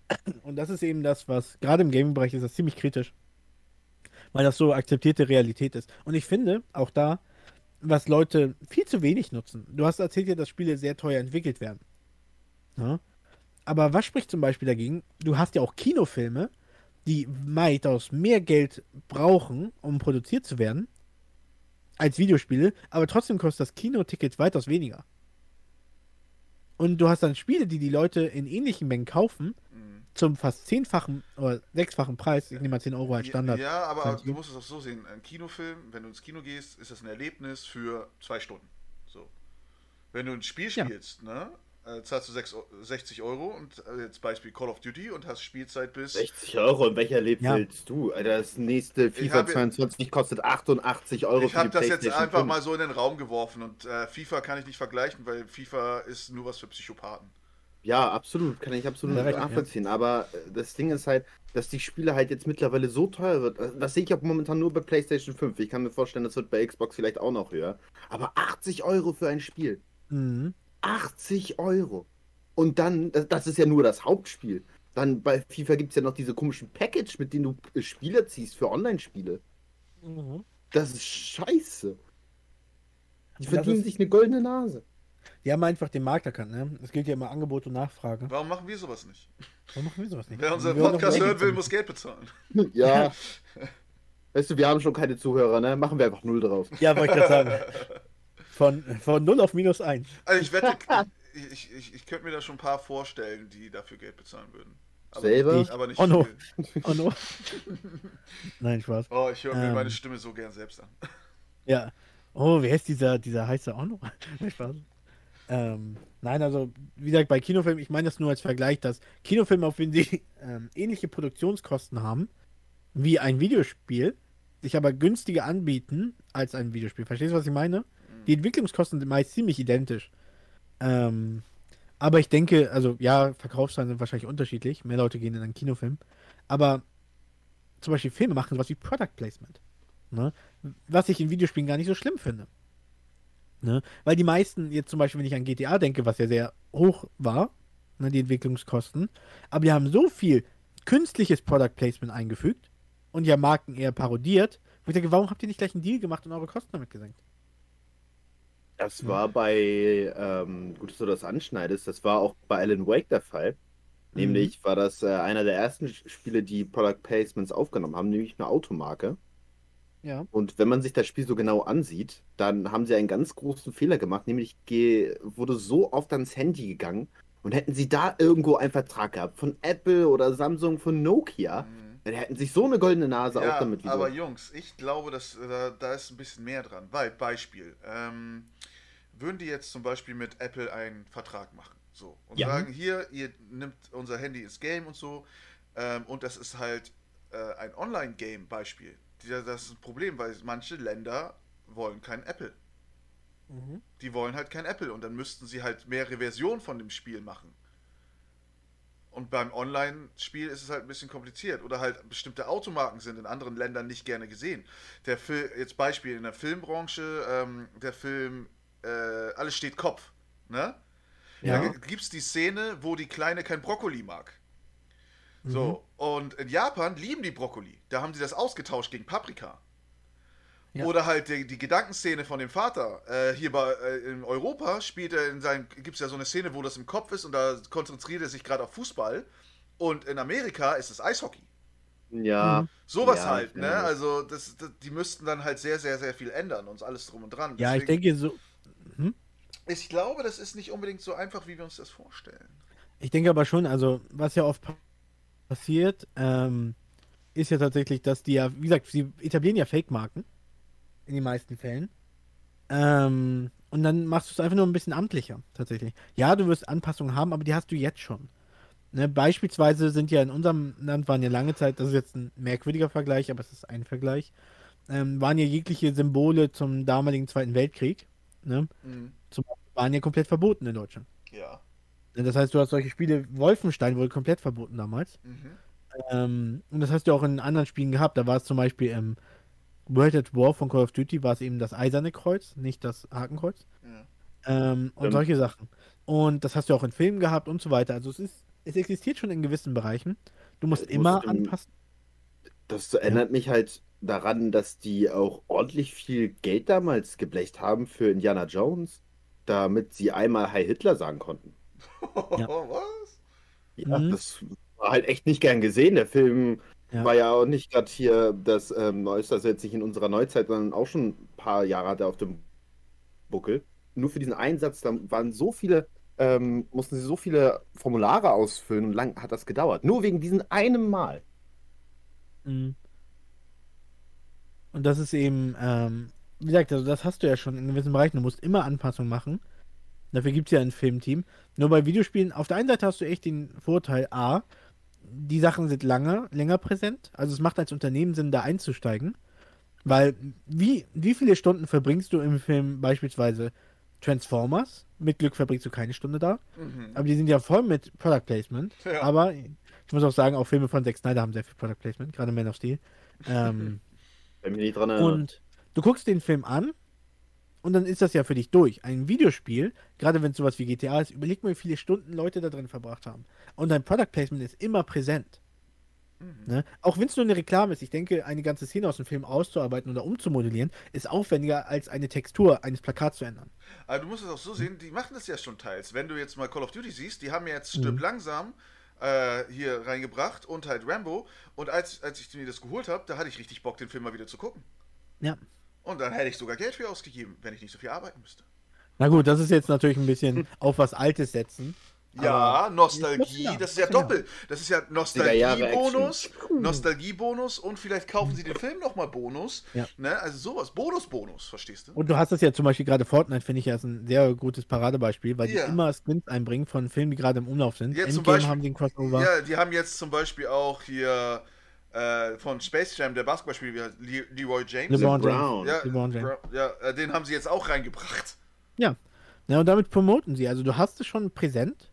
[LAUGHS] und das ist eben das, was gerade im Gaming-Bereich ist das ziemlich kritisch. Weil das so akzeptierte Realität ist. Und ich finde, auch da, was Leute viel zu wenig nutzen. Du hast erzählt ja, dass Spiele sehr teuer entwickelt werden. Ja? Aber was spricht zum Beispiel dagegen? Du hast ja auch Kinofilme, die weitaus mehr Geld brauchen, um produziert zu werden, als Videospiele, aber trotzdem kostet das Kinoticket weitaus weniger. Und du hast dann Spiele, die die Leute in ähnlichen Mengen kaufen, Mhm. zum fast zehnfachen oder sechsfachen Preis. Ich nehme mal 10 Euro als Standard. Ja, aber du musst es auch so sehen. Ein Kinofilm, wenn du ins Kino gehst, ist das ein Erlebnis für zwei Stunden. So. Wenn du ein Spiel Ja. spielst, ne, äh, zahlst du sechs Eu- 60 Euro und äh, jetzt Beispiel Call of Duty und hast Spielzeit bis 60 Euro, in welcher Leben Ja. willst du? Alter, das nächste FIFA hab- 22 kostet 88 Euro Ich habe das jetzt einfach 5. mal so in den Raum geworfen und äh, FIFA kann ich nicht vergleichen, weil FIFA ist nur was für Psychopathen. Ja, absolut, kann ich absolut Ja, recht, nachvollziehen. Aber äh, das Ding ist halt, dass die Spiele halt jetzt mittlerweile so teuer wird. Also, Das sehe ich auch momentan nur bei PlayStation 5. Ich kann mir vorstellen, das wird bei Xbox vielleicht auch noch höher. Aber 80 Euro für ein Spiel. Mhm. 80 Euro. Und dann, das, ist ja nur das Hauptspiel. Dann bei FIFA gibt es ja noch diese komischen Package, mit denen du äh, Spieler ziehst für Online-Spiele. Mhm. Das ist scheiße. Die verdienen ist- sich eine goldene Nase. Die haben einfach den Markt erkannt, ne? Es gilt ja immer Angebot und Nachfrage. Warum machen wir sowas nicht? Warum machen wir sowas nicht? Wer unseren Podcast hören will, muss Geld bezahlen. [LAUGHS] Ja. [LAUGHS] weißt du, wir haben schon keine Zuhörer, ne? Machen wir einfach null drauf. Ja, wollte ich gerade sagen. [LAUGHS] Von, von 0 auf minus 1. Also ich wette, [LAUGHS] ich, ich, ich könnte mir da schon ein paar vorstellen, die dafür Geld bezahlen würden. Aber, Selber? Nicht, aber nicht Oh no. viel. Oh no. [LAUGHS] Nein, Spaß. Oh, ich höre mir Ähm. meine Stimme so gern selbst an. [LAUGHS] Ja. Oh, wer ist dieser, dieser heiße noch? Nein, Spaß. Ähm, nein, also, wie gesagt, bei Kinofilmen, ich meine das nur als Vergleich, dass Kinofilme, auch wenn sie ähm, ähnliche Produktionskosten haben wie ein Videospiel, sich aber günstiger anbieten als ein Videospiel. Verstehst du, was ich meine? Die Entwicklungskosten sind meist ziemlich identisch. Ähm, aber ich denke, also ja, Verkaufszahlen sind wahrscheinlich unterschiedlich. Mehr Leute gehen in einen Kinofilm. Aber zum Beispiel Filme machen sowas wie Product Placement. Ne? Was ich in Videospielen gar nicht so schlimm finde. Ne? Weil die meisten, jetzt zum Beispiel, wenn ich an GTA denke, was ja sehr hoch war, ne, die Entwicklungskosten, aber die haben so viel künstliches Product Placement eingefügt und ja Marken eher parodiert, wo ich denke, warum habt ihr nicht gleich einen Deal gemacht und eure Kosten damit gesenkt? Das war bei, ähm, gut, dass du das anschneidest, das war auch bei Alan Wake der Fall. Nämlich war das äh, einer der ersten Spiele, die Product Placements aufgenommen haben, nämlich eine Automarke. Ja. Und wenn man sich das Spiel so genau ansieht, dann haben sie einen ganz großen Fehler gemacht, nämlich wurde so oft ans Handy gegangen und hätten sie da irgendwo einen Vertrag gehabt, von Apple oder Samsung, von Nokia, Mhm. dann hätten sich so eine goldene Nase auch Ja, damit wieder. aber Jungs, ich glaube, dass äh, da, da ist ein bisschen mehr dran. Weil, Beispiel, ähm, würden die jetzt zum Beispiel mit Apple einen Vertrag machen, so, und Ja. sagen, hier, ihr nimmt unser Handy ins Game und so, ähm, und das ist halt äh, ein Online-Game, Beispiel. Die- Das ist ein Problem, weil manche Länder wollen kein Apple. Die wollen halt kein Apple und dann müssten sie halt mehrere Versionen von dem Spiel machen. Und beim Online-Spiel ist es halt ein bisschen kompliziert. Oder halt bestimmte Automarken sind in anderen Ländern nicht gerne gesehen. Der Film, jetzt Beispiel in der Filmbranche, ähm, der Film äh, Alles steht Kopf. Ne? Ja. Da gibt es die Szene, wo die Kleine kein Brokkoli mag. So, und in Japan lieben die Brokkoli. Da haben sie das ausgetauscht gegen Paprika. Ja. Oder halt die, die Gedankenszene von dem Vater. Äh, hier bei, äh, in Europa spielt er in seinem, gibt es ja so eine Szene, wo das im Kopf ist und da konzentriert er sich gerade auf Fußball. Und in Amerika ist es Eishockey. ja, Mhm. Sowas Ja, halt, ne? Also das, das, die müssten dann halt sehr, sehr, sehr viel ändern und alles drum und dran. Ja, ich denke so. Ich glaube, das ist nicht unbedingt so einfach, wie wir uns das vorstellen. Ich denke aber schon, also was ja oft pa- passiert, ähm, ist ja tatsächlich, dass die ja, wie gesagt, sie etablieren ja Fake-Marken in den meisten Fällen. Ähm, und dann machst du es einfach nur ein bisschen amtlicher, tatsächlich. Ja, du wirst Anpassungen haben, aber die hast du jetzt schon. Ne, beispielsweise sind ja in unserem Land waren ja lange Zeit, das ist jetzt ein merkwürdiger Vergleich, aber es ist ein Vergleich, ähm, waren ja jegliche Symbole zum damaligen Zweiten Weltkrieg, ne, Mhm. waren ja komplett verboten in Deutschland. Ja. Ne, Das heißt, du hast solche Spiele, Wolfenstein wurde komplett verboten damals. Mhm. Ähm, und das hast du auch in anderen Spielen gehabt. Da war es zum Beispiel im World at War von Call of Duty, war es eben das eiserne Kreuz, nicht das Hakenkreuz. Ja. Ähm, und Stimmt. solche Sachen. Und das hast du auch in Filmen gehabt und so weiter. Also es ist, es existiert schon in gewissen Bereichen. Du musst Du immer musst im- anpassen. das erinnert mich halt daran, dass die auch ordentlich viel Geld damals geblecht haben für Indiana Jones, damit sie einmal Hi Hitler sagen konnten. [LAUGHS] Ja. Was? Ja, Mhm. das war halt echt nicht gern gesehen. Der Film Ja. war ja auch nicht gerade hier das ähm, Neueste, also jetzt nicht in unserer Neuzeit, sondern auch schon ein paar Jahre hat er auf dem Buckel. Nur für diesen Einsatz, da waren so viele, ähm, mussten sie so viele Formulare ausfüllen und lang hat das gedauert. Nur wegen diesem einem Mal. Mhm. Und das ist eben, ähm, wie gesagt, also das hast du ja schon in gewissen Bereichen. Du musst immer Anpassungen machen. Dafür gibt es ja ein Filmteam. Nur bei Videospielen, auf der einen Seite hast du echt den Vorteil, A, die Sachen sind lange, länger präsent. Also es macht als Unternehmen Sinn, da einzusteigen. Weil, wie, wie viele Stunden verbringst du im Film beispielsweise Transformers? Mit Glück verbringst du keine Stunde da. Mhm. Aber die sind ja voll mit Product Placement. Ja. Aber ich muss auch sagen, auch Filme von Zack Snyder haben sehr viel Product Placement, gerade Man of Steel. Ähm, Wenn mich nicht dran erinnere. und du guckst den Film an und dann ist das ja für dich durch. Ein Videospiel, gerade wenn es sowas wie GTA ist, überleg mal, wie viele Stunden Leute da drin verbracht haben. Und dein Product Placement ist immer präsent. Mhm. Ne? Auch wenn es nur eine Reklame ist, ich denke, eine ganze Szene aus dem Film auszuarbeiten oder umzumodellieren, ist aufwendiger als eine Textur eines Plakats zu ändern. Aber du musst es auch so sehen, die machen das ja schon teils. Wenn du jetzt mal Call of Duty siehst, die haben jetzt Stirb Mhm. langsam äh, hier reingebracht und halt Rambo. Und als, als ich mir das geholt habe, da hatte ich richtig Bock, den Film mal wieder zu gucken. Ja. Und dann hätte ich sogar Geld für ausgegeben, wenn ich nicht so viel arbeiten müsste. Na gut, das ist jetzt natürlich ein bisschen [LAUGHS] auf was Altes setzen. Ja, Nostalgie, das ist ja doppelt. Das ist ja Nostalgiebonus, Nostalgiebonus und vielleicht kaufen sie den Film nochmal Bonus. Ja. Ne? Also sowas, Bonus-Bonus, verstehst du? Und du hast das ja zum Beispiel gerade Fortnite, finde ich ja ist ein sehr gutes Paradebeispiel, weil Ja. die immer Skins einbringen von Filmen, die gerade im Umlauf sind. Ja, zum Beispiel- haben die ein Crossover. Ja, die haben jetzt zum Beispiel auch hier äh, von Space Jam, der Basketballspieler, Le Leroy James. LeBron James. Brown. Ja, LeBron James. Ja, äh, den haben sie jetzt auch reingebracht. Ja, und damit promoten sie. Also du hast es schon präsent.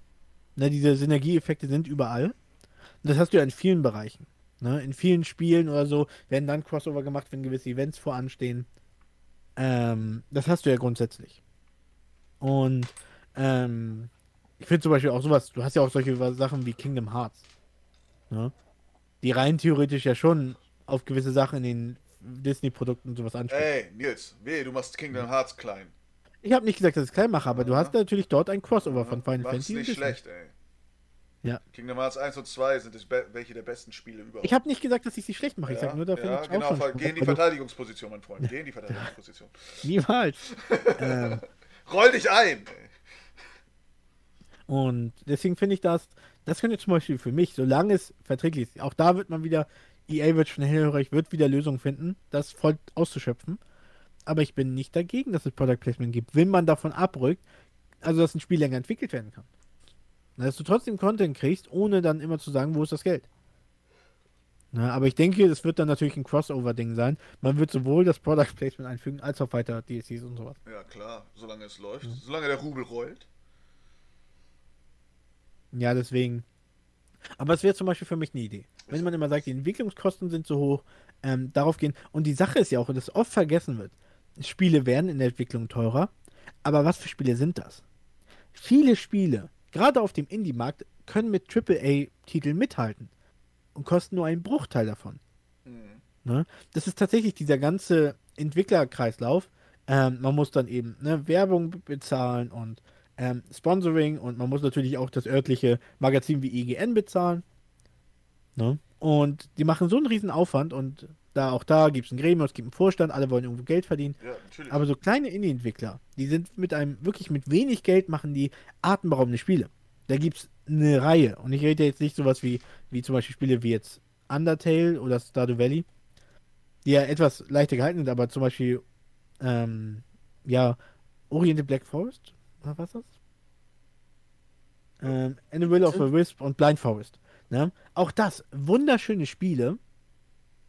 Ne, diese Synergieeffekte sind überall. Und das hast du ja in vielen Bereichen. Ne? In vielen Spielen oder so werden dann Crossover gemacht, wenn gewisse Events voranstehen. Ähm, das hast du ja grundsätzlich. Und ähm, ich finde zum Beispiel auch sowas, du hast ja auch solche Sachen wie Kingdom Hearts. Ne? Die rein theoretisch ja schon auf gewisse Sachen in den Disney-Produkten und sowas ansprechen. Ey, Nils, weh, du machst Kingdom Hearts klein. Ich habe nicht gesagt, dass ich es klein mache, aber du Ja. hast natürlich dort ein Crossover von Final Mach's Fantasy. und nicht Disney. schlecht, ey. Ja. Kingdom Hearts 1 und 2 sind das welche der besten Spiele überhaupt. Ich habe nicht gesagt, dass ich sie schlecht mache. Ich ja, sage nur, da finde ja, ich genau, auch ver- schon. geh in die Verteidigungsposition, mein Freund. Geh in die [LAUGHS] Verteidigungsposition. Niemals. [LAUGHS] ähm, Roll dich ein! Ey. und deswegen finde ich das, das könnte zum Beispiel für mich, solange es verträglich ist, auch da wird man wieder, EA wird schon hellhörig, wird wieder Lösungen finden, das voll auszuschöpfen. Aber ich bin nicht dagegen, dass es Product Placement gibt, wenn man davon abrückt, also dass ein Spiel länger entwickelt werden kann. Dass du trotzdem Content kriegst, ohne dann immer zu sagen, wo ist das Geld. Na, aber ich denke, es wird dann natürlich ein Crossover-Ding sein. Man wird sowohl das Product Placement einfügen, als auch weiter DLCs und sowas. Ja, klar, solange es läuft. Solange der Rubel rollt. Ja, deswegen. Aber es wäre zum Beispiel für mich eine Idee. Wenn man immer sagt, die Entwicklungskosten sind so hoch, ähm, darauf gehen. Und die Sache ist ja auch, dass oft vergessen wird, Spiele werden in der Entwicklung teurer. Aber was für Spiele sind das? Viele Spiele, gerade auf dem Indie-Markt, können mit AAA-Titeln mithalten und kosten nur einen Bruchteil davon. Mhm. Ne? Das ist tatsächlich dieser ganze Entwicklerkreislauf. Ähm, man muss dann eben ne, Werbung be- bezahlen und ähm, Sponsoring und man muss natürlich auch das örtliche Magazin wie IGN bezahlen. Ne? Und die machen so einen riesen Aufwand und da auch da gibt es ein Gremium, es gibt einen Vorstand, alle wollen irgendwo Geld verdienen. Ja. Aber so kleine Indie-Entwickler, die sind mit einem, wirklich mit wenig Geld machen die atemberaubende Spiele. Da gibt es eine Reihe. Und ich rede jetzt nicht sowas wie, wie zum Beispiel Spiele wie jetzt Undertale oder Stardew Valley, die ja etwas leichter gehalten sind, aber zum Beispiel, ähm, ja, Oriented Black Forest, oder was ist das? Ähm, And the Will of a Wisp und Blind Forest. Ne? Auch das, wunderschöne Spiele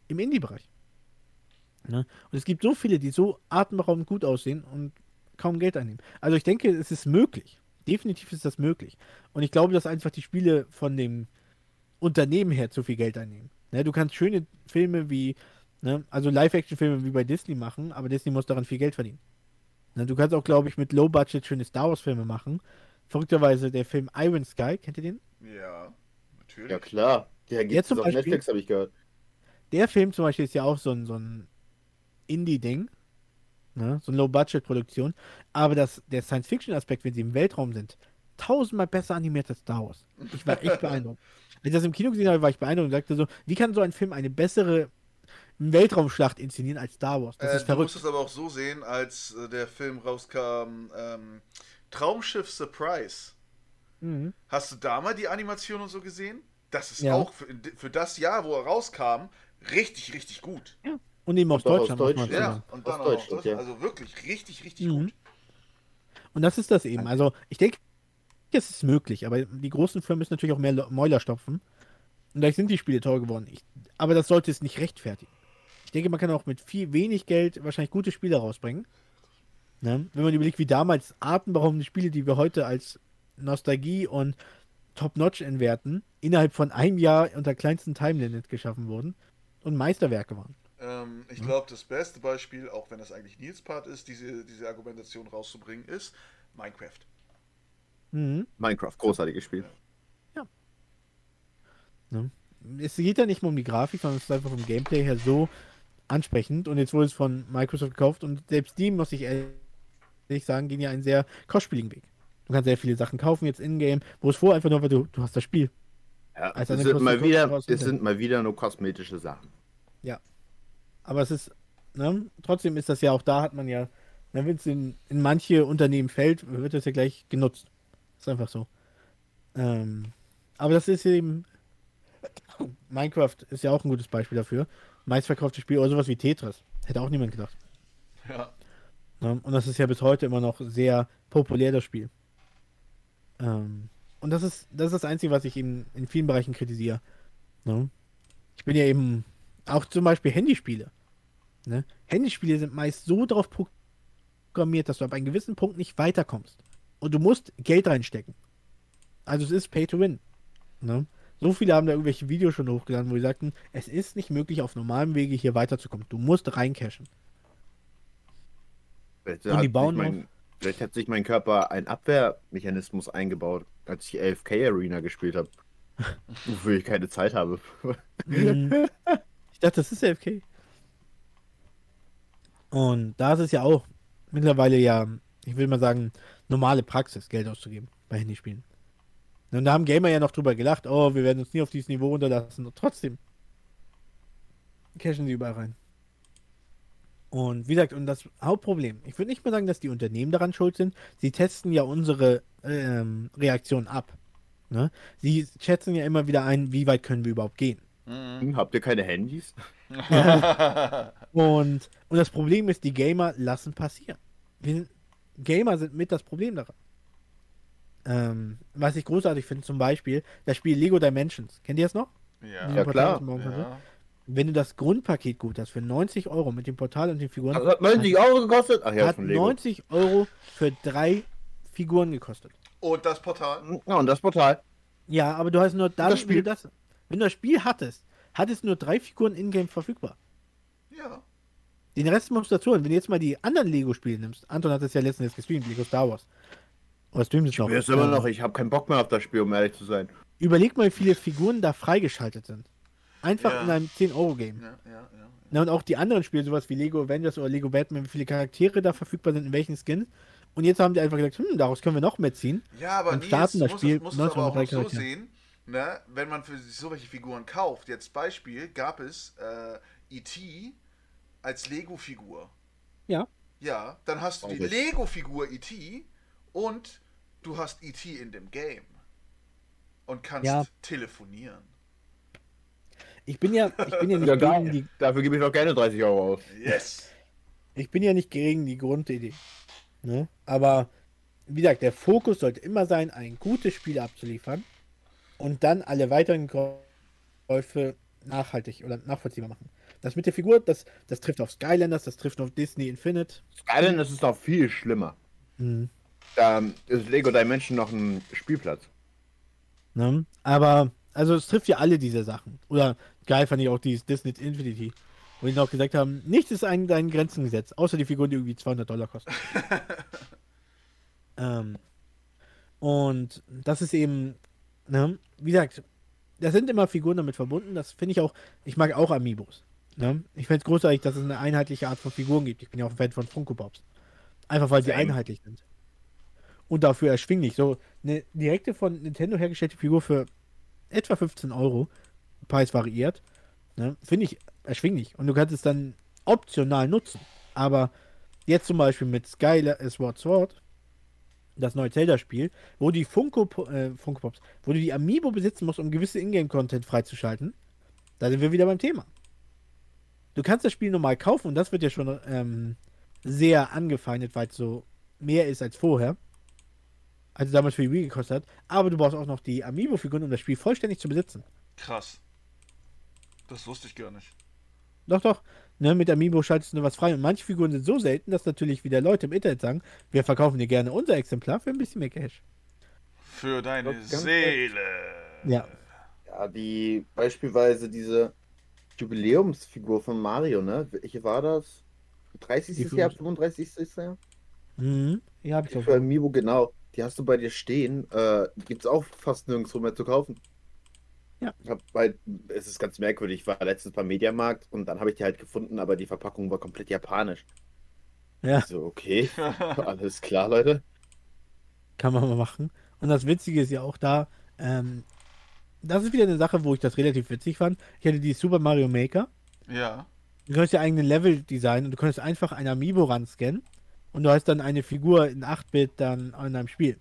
im Indie-Bereich. Ne? Und es gibt so viele, die so atemberaubend gut aussehen und kaum Geld einnehmen. Also ich denke, es ist möglich. Definitiv ist das möglich. Und ich glaube, dass einfach die Spiele von dem Unternehmen her zu viel Geld einnehmen. Ne? Du kannst schöne Filme wie, ne? also Live-Action-Filme wie bei Disney machen, aber Disney muss daran viel Geld verdienen. Ne? Du kannst auch, glaube ich, mit Low-Budget schöne Star Wars-Filme machen. Verrückterweise der Film Iron Sky, kennt ihr den? ja, natürlich. Ja, klar. Der es zum auf Beispiel- Netflix, habe ich gehört. der Film zum Beispiel ist ja auch so ein, so ein Indie-Ding. Ne? So eine Low-Budget-Produktion. Aber das, der Science-Fiction-Aspekt, wenn sie im Weltraum sind, tausendmal besser animiert als Star Wars. Ich war echt [LAUGHS] beeindruckt. Als ich das im Kino gesehen habe, war ich beeindruckt und sagte so, wie kann so ein Film eine bessere Weltraumschlacht inszenieren als Star Wars? Das äh, ist du verrückt. musst es aber auch so sehen, als äh, der Film rauskam, ähm, Traumschiff Surprise. Mhm. Hast du da mal die Animation und so gesehen? Das ist Ja. auch für, für das Jahr, wo er rauskam, richtig, richtig gut. Und eben aus Und auch aus Deutschland. Deutschland. Ja, sagen. und Aus dann auch noch Deutschland, das. ja. Also wirklich richtig, richtig Mhm. gut. Und das ist das eben. Also, ich denke, es ist möglich, aber die großen Firmen müssen natürlich auch mehr Mäuler stopfen. Und dadurch sind die Spiele teuer geworden. Ich, aber das sollte es nicht rechtfertigen. Ich denke, man kann auch mit viel wenig Geld wahrscheinlich gute Spiele rausbringen. Ne? Wenn man überlegt, wie damals atemberaubende Spiele, die wir heute als Nostalgie und Top-Notch entwerten, innerhalb von einem Jahr unter kleinsten Time-Limit geschaffen wurden und Meisterwerke waren. Ähm, ich glaube, das beste Beispiel, auch wenn das eigentlich Nils Part ist, diese, diese Argumentation rauszubringen, ist Minecraft. Mhm. Minecraft, großartiges Spiel. es geht ja nicht mehr um die Grafik, sondern es ist einfach vom Gameplay her so ansprechend. Und jetzt wurde es von Microsoft gekauft und selbst die, muss ich ehrlich sagen, gehen ja einen sehr kostspieligen Weg. Du kannst sehr viele Sachen kaufen jetzt in-game, wo es vorher einfach nur, weil du, du hast das Spiel. Ja, Als es, sind mal wieder, es sind mal wieder nur kosmetische Sachen. Aber es ist, ne, trotzdem ist das ja auch da, hat man ja, ne, wenn es in, in manche Unternehmen fällt, wird das ja gleich genutzt. Ist einfach so. Ähm, aber das ist eben, [COUGHS] Minecraft ist ja auch ein gutes Beispiel dafür. Meistverkauftes Spiel oder sowas wie Tetris. Hätte auch niemand gedacht. Ja. Ne? Und das ist ja bis heute immer noch sehr populär, das Spiel. Ähm, und das ist, das ist das Einzige, was ich eben in vielen Bereichen kritisiere. Ne? Ich bin ja eben auch zum Beispiel Handyspiele. Ne? Handyspiele sind meist so darauf programmiert, dass du ab einem gewissen Punkt nicht weiterkommst. Und du musst Geld reinstecken. Also es ist Pay to Win. So viele haben da irgendwelche Videos schon hochgeladen, wo sie sagten, es ist nicht möglich, auf normalem Wege hier weiterzukommen. Du musst reincashen. Vielleicht Und die bauen mein, vielleicht hat sich mein Körper einen Abwehrmechanismus eingebaut, als ich 11K Arena gespielt habe. [LAUGHS] Wofür ich keine Zeit habe. Mhm. Ich dachte, das ist AFK. Und da ist es ja auch mittlerweile ja, ich will mal sagen, normale Praxis, Geld auszugeben bei Handyspielen. Und da haben Gamer ja noch drüber gelacht, oh, wir werden uns nie auf dieses Niveau runterlassen. Und trotzdem cashen sie überall rein. Und wie gesagt, und das Hauptproblem, ich würde nicht mal sagen, dass die Unternehmen daran schuld sind. Sie testen ja unsere ähm, Reaktion ab. Ne? Sie schätzen ja immer wieder ein, wie weit können wir überhaupt gehen. Mhm. Hm, Habt ihr keine Handys? [LAUGHS] Und, und das Problem ist, die Gamer lassen passieren. Wir Gamer sind mit das Problem daran. Ähm, was ich großartig finde, zum Beispiel das Spiel Lego Dimensions. Kennt ihr das noch? ja. Ja, klar. das ja. Wenn du das Grundpaket gut hast für 90 Euro mit dem Portal und den Figuren, Das hat 90 Euro gekostet? Ach ja, hat von Lego. 90 Euro für drei Figuren gekostet. Und das Portal? Ja, und das Portal. Ja, aber du hast nur dann, das wenn, du Spiel. das, wenn du das Spiel hattest, hattest du nur drei Figuren in-game verfügbar. Ja. Den Rest musst du dazu holen. Wenn du jetzt mal die anderen Lego-Spiele nimmst, Anton hat es ja letztens jetzt gestreamt, Lego Star Wars. Oder streamt es noch. Ist immer noch, ich habe keinen Bock mehr auf das Spiel, um ehrlich zu sein. Überleg mal, wie viele Figuren da freigeschaltet sind. Einfach Ja. in einem 10-Euro-Game. Ja, ja, ja. Na, und auch die anderen Spiele, sowas wie Lego Avengers oder Lego Batman, wie viele Charaktere da verfügbar sind, in welchen Skins. Und jetzt haben die einfach gesagt, hm, daraus können wir noch mehr ziehen. Ja, aber Und starten das muss, Spiel es- muss es aber auch 1903 noch so sehen, ne, wenn man für sich so welche Figuren kauft. Jetzt Beispiel, gab es äh, E.T. als Lego-Figur. Ja. Ja, dann hast du die. Lego-Figur E.T. und du hast E.T. in dem Game. Und kannst Ja. telefonieren. Ich bin ja, ich bin ja nicht Ja, gegen die, Dafür gebe ich doch gerne 30 Euro aus. Yes. ich bin ja nicht gegen die Grundidee. Ne? Aber wie gesagt, der Fokus sollte immer sein, ein gutes Spiel abzuliefern und dann alle weiteren Käufe nachhaltig oder nachvollziehbar machen. Das mit der Figur, das, das trifft auf Skylanders, das trifft auf Disney Infinite. Skyline ist noch viel schlimmer. Mhm. Da ist Lego Dimension noch ein Spielplatz. Ne? Aber, also es trifft ja alle diese Sachen. Oder geil fand ich auch dieses Disney Infinity, wo die noch gesagt haben, nichts ist ein, ein Grenzengesetz, außer die Figuren, die irgendwie 200 Dollar kosten. [LAUGHS] ähm, und das ist eben, ne? wie gesagt, da sind immer Figuren damit verbunden. Das finde ich auch, ich mag auch Amiibos. Ne? Ich finde es großartig, dass es eine einheitliche Art von Figuren gibt. Ich bin ja auch ein Fan von Funko Pops. Einfach weil sie einheitlich sind. Und dafür erschwinglich. So eine direkte von Nintendo hergestellte Figur für etwa 15 Euro, Preis variiert, ne? finde ich erschwinglich. Und du kannst es dann optional nutzen. Aber jetzt zum Beispiel mit Skylar äh, Sword Sword, das neue Zelda-Spiel, wo die Funko, äh, Funko Pops, wo du die Amiibo besitzen musst, um gewisse Ingame-Content freizuschalten, da sind wir wieder beim Thema. Du kannst das Spiel normal kaufen und das wird ja schon ähm, sehr angefeindet, weil es so mehr ist als vorher. Also damals für die Wii gekostet hat. Aber du brauchst auch noch die Amiibo-Figuren, um das Spiel vollständig zu besitzen. Krass. Das wusste ich gar nicht. Doch, doch. Ne, mit Amiibo schaltest du nur was frei. Und manche Figuren sind so selten, dass natürlich wieder Leute im Internet sagen, wir verkaufen dir gerne unser Exemplar für ein bisschen mehr Cash. Für deine Seele. Ja. Ja, die beispielsweise diese Jubiläumsfigur von Mario, ne? Welche war das? 30. Die Jahr, 5. 35. Jahr? Mhm. Ja, hab ich auch. für Amiibo, genau. Die hast du bei dir stehen. Äh, gibt's auch fast nirgendwo mehr zu kaufen. Ja. Ich hab halt, es ist ganz merkwürdig. Ich war letztens beim Mediamarkt und dann habe ich die halt gefunden, aber die Verpackung war komplett japanisch. Ja. So, okay, [LAUGHS] alles klar, Leute. Kann man mal machen. Und das Witzige ist ja auch da, ähm, das ist wieder eine Sache, wo ich das relativ witzig fand. Ich hatte die Super Mario Maker. ja. Du konntest ja eigene Level designen und du konntest einfach ein Amiibo ranscannen und du hast dann eine Figur in 8-Bit dann in deinem Spiel.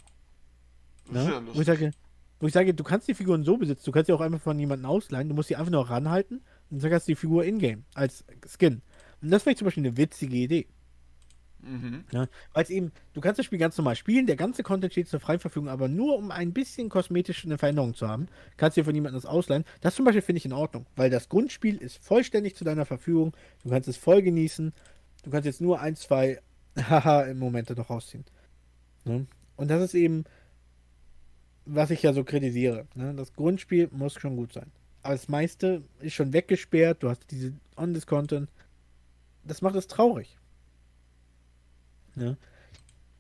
Ne? ja Wo, ich sage, wo ich sage, du kannst die Figuren so besitzen, du kannst sie auch einfach von jemandem ausleihen, du musst sie einfach nur ranhalten und dann hast du die Figur in-game als Skin. Und das wäre zum Beispiel eine witzige Idee. Mhm. Weil es eben, du kannst das Spiel ganz normal spielen, der ganze Content steht zur freien Verfügung, aber nur um ein bisschen kosmetische eine Veränderung zu haben, kannst du dir von jemandem das ausleihen. Das zum Beispiel finde ich in Ordnung, weil das Grundspiel ist vollständig zu deiner Verfügung, du kannst es voll genießen, du kannst jetzt nur ein, zwei [LAUGHS] Haha im Momente noch rausziehen. Ne? Und das ist eben, was ich ja so kritisiere. Ne? Das Grundspiel muss schon gut sein. Aber das meiste ist schon weggesperrt, du hast diese On-This-Content. Das macht es traurig. Ne?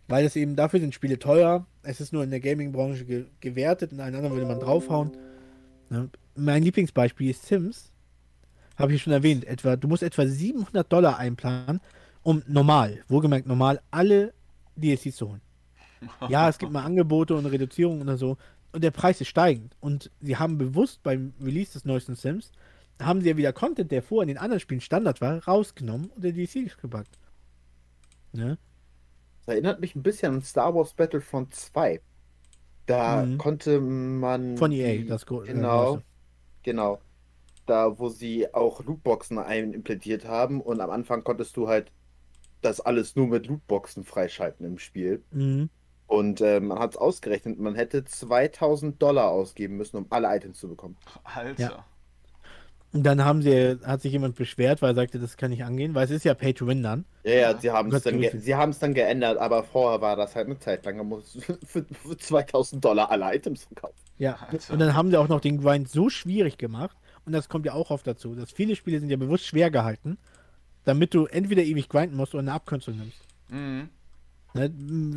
Weil es eben dafür sind Spiele teuer. Es ist nur in der Gaming-Branche ge gewertet, in allen anderen würde man draufhauen. Ne? Mein Lieblingsbeispiel ist Sims. Habe ich schon erwähnt. Etwa, du musst etwa 700 Dollar einplanen, um normal, wohlgemerkt normal, alle DLCs zu holen. Ja, es gibt mal Angebote und Reduzierungen oder so. Und der Preis ist steigend. Und sie haben bewusst beim Release des neuesten Sims, haben sie ja wieder Content, der vorher in den anderen Spielen Standard war, rausgenommen und der DLCs gepackt. Ne? Das erinnert mich ein bisschen an Star Wars Battlefront 2. Da Mhm. konnte man. Von EA, die- das Gro- äh, Genau, Große. genau. Da, wo sie auch Lootboxen implementiert haben und am Anfang konntest du halt das alles nur mit Lootboxen freischalten im Spiel. Mhm. Und äh, man hat es ausgerechnet, man hätte 2000 Dollar ausgeben müssen, um alle Items zu bekommen. Alter. Und dann haben sie, hat sich jemand beschwert, weil er sagte, das kann nicht angehen, weil es ist ja Pay to Win dann. Ja, ja, Ja. sie haben es dann, ge sie dann geändert, aber vorher war das halt eine Zeit lang, musst du [LAUGHS] für, für 2000 Dollar alle Items verkaufen. Ja. Alter. Und dann haben sie auch noch den Grind so schwierig gemacht. Und das kommt ja auch oft dazu, dass viele Spiele sind ja bewusst schwer gehalten, damit du entweder ewig grinden musst oder eine Abkürzung nimmst. Mhm. Ne?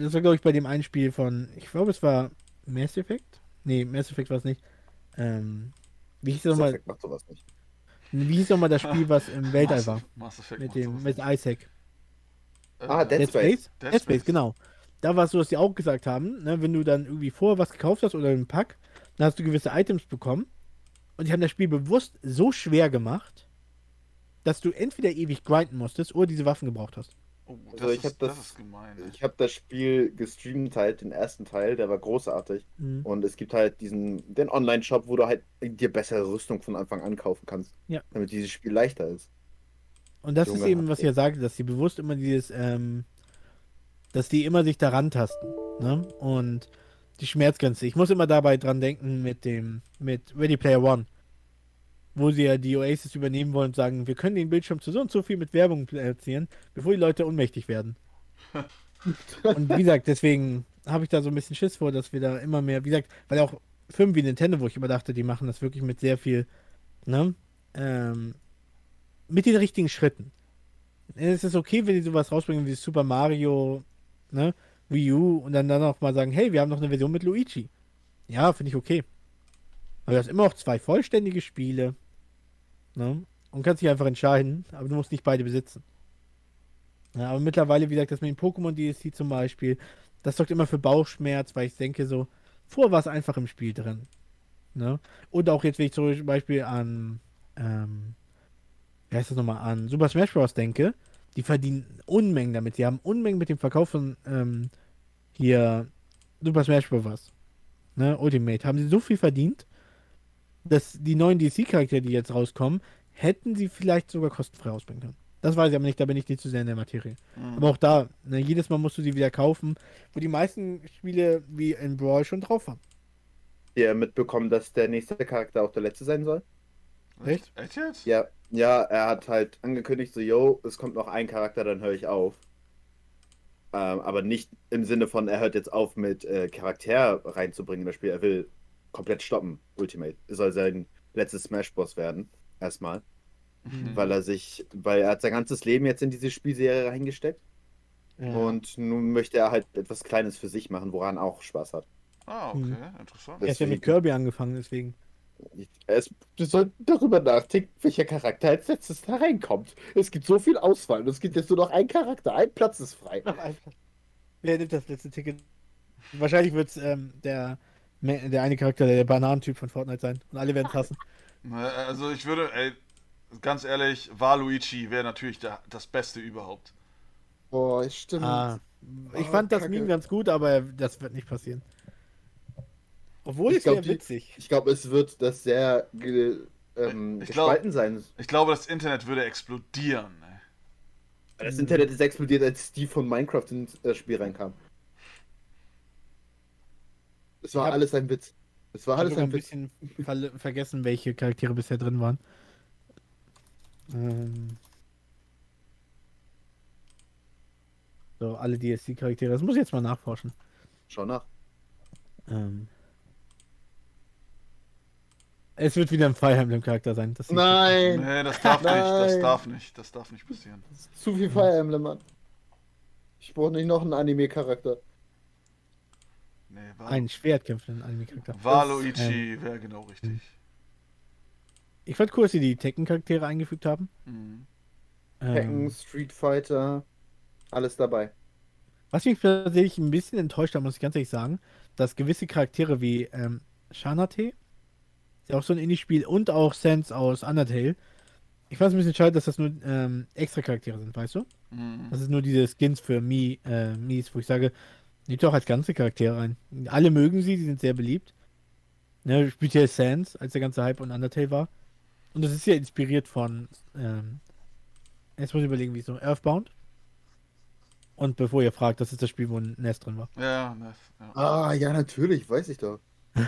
Das war, glaube ich, bei dem einen Spiel von, ich glaube, es war Mass Effect? Nee, Mass Effect war es nicht. Ähm, wie hieß das Mass nochmal? Effect macht sowas nicht. Wie hieß nochmal das Spiel, was im [LAUGHS] Weltall war? Mass Effect Mit dem, mit. Isaac. Äh, Ah, Dead Dead Space. Space? Dead Dead Space, Space. genau. Da war es so, dass die auch gesagt haben, ne, wenn du dann irgendwie vorher was gekauft hast oder einen Pack, dann hast du gewisse Items bekommen. Und die haben das Spiel bewusst so schwer gemacht, dass du entweder ewig grinden musstest oder diese Waffen gebraucht hast. Oh, das, Also ich ist, hab das- das ist gemein. ey. Ich habe das Spiel gestreamt halt, den ersten Teil, der war großartig. Mhm. Und es gibt halt diesen, den Online-Shop, wo du halt dir bessere Rüstung von Anfang an kaufen kannst. Ja. Damit dieses Spiel leichter ist. Und das Junge, ist eben, was ich ihr- ja sagte, dass sie bewusst immer dieses, ähm, dass die immer sich daran tasten. Ne? Und die Schmerzgrenze. Ich muss immer dabei dran denken mit dem, mit Ready Player One. Wo sie ja die Oasis übernehmen wollen und sagen, wir können den Bildschirm zu so und so viel mit Werbung platzieren, bevor die Leute ohnmächtig werden. [LAUGHS] und wie gesagt, deswegen habe ich da so ein bisschen Schiss vor, dass wir da immer mehr, wie gesagt, weil auch Firmen wie Nintendo, wo ich immer dachte, die machen das wirklich mit sehr viel, ne? Ähm, mit den richtigen Schritten. Es ist okay, wenn die sowas rausbringen wie Super Mario, ne, Wii U und dann dann auch mal sagen, hey, wir haben noch eine Version mit Luigi. Ja, finde ich okay. Aber du hast immer noch zwei vollständige Spiele. Ne? Und kannst dich einfach entscheiden, aber du musst nicht beide besitzen. Ja, aber mittlerweile, wie gesagt, das mit dem Pokémon DLC zum Beispiel, das sorgt immer für Bauchschmerz, weil ich denke so, vorher war es einfach im Spiel drin. Ne? Und auch jetzt, wenn ich zum Beispiel an, ähm, wie heißt das nochmal, an Super Smash Bros. denke, die verdienen Unmengen damit. Die haben Unmengen mit dem Verkauf von ähm, hier Super Smash Bros. Ne, Ultimate. Haben sie so viel verdient, dass die neuen DC-Charaktere, die jetzt rauskommen, hätten sie vielleicht sogar kostenfrei ausbringen können. Das weiß ich aber nicht, da bin ich nicht zu sehr in der Materie. Mhm. Aber auch da, ne, jedes Mal musst du sie wieder kaufen, wo die meisten Spiele wie in Brawl schon drauf haben. Ihr mitbekommen, dass der nächste Charakter auch der letzte sein soll? Echt? Echt jetzt? Ja, ja, er hat halt angekündigt, so, yo, es kommt noch ein Charakter, dann höre ich auf. Ähm, aber nicht im Sinne von, er hört jetzt auf mit äh, Charakter reinzubringen in das Spiel. Er will komplett stoppen, Ultimate. Es soll sein letztes Smash-Boss werden. Erstmal. Mhm. Weil er sich, weil er hat sein ganzes Leben jetzt in diese Spielserie reingesteckt. Ja. Und nun möchte er halt etwas Kleines für sich machen, woran er auch Spaß hat. Ah, okay, Mhm. interessant. er ist ja mit Kirby angefangen, deswegen. Es, wir sollten darüber nachdenken, welcher Charakter als letztes da reinkommt. Es gibt so viel Auswahl und es gibt jetzt nur noch ein Charakter. Ein Platz ist frei. Wer nimmt das letzte Ticket? Wahrscheinlich wird es ähm, der, der eine Charakter, der Bananentyp von Fortnite sein. Und alle werden es hassen. [LAUGHS] Also ich würde, ey, ganz ehrlich, Waluigi wäre natürlich der, das Beste überhaupt. Boah, stimmt. ah, ich Oh, fand das Kacke. Meme ganz gut, aber das wird nicht passieren. Obwohl Ich es glaub, witzig. Ich glaube, es wird das sehr ge, ähm, Ich glaub- gespalten sein. Ich glaube, das Internet würde explodieren. Ey. Das Internet ist explodiert, als Steve von Minecraft ins äh, Spiel reinkam. Es war alles ein Witz. Es war Ich habe alles ein ein Witz. bisschen verle- vergessen, welche Charaktere bisher drin waren. Ähm so, alle DSC-Charaktere. Das muss ich jetzt mal nachforschen. Schau nach. Ähm es wird wieder ein Fire Emblem-Charakter sein. Das Nein! Nee, das darf nicht, das Nein. darf nicht, das darf nicht passieren. Zu viel Fire Emblem, Mann. Ich brauche nicht noch einen Anime-Charakter. Nee, Val Ein schwertkämpfenden Anime-Charakter. Waluigi wäre genau richtig. Ich fand cool, dass sie die Tekken-Charaktere eingefügt haben. Mhm. Tekken, Ähm, Street Fighter, alles dabei. was mich tatsächlich ein bisschen enttäuscht hat, muss ich ganz ehrlich sagen, dass gewisse Charaktere wie ähm, Shanate, ist ja auch so ein Indie-Spiel, und auch Sense aus Undertale, ich fand es ein bisschen schade, dass das nur ähm, extra Charaktere sind, weißt du? Mhm. Das ist nur diese Skins für Mi, äh, Mies, wo ich sage, nehmt doch als ganze Charaktere rein. Alle mögen sie, die sind sehr beliebt. Ne, speziell Sans, als der ganze Hype und Undertale war. Und das ist ja inspiriert von, ähm, jetzt muss ich überlegen, wie es so, Earthbound. Und bevor ihr fragt, das ist das Spiel, wo ein Nest drin war. Ja, Nef, ja. Ah, ja, natürlich, weiß ich doch. [LAUGHS]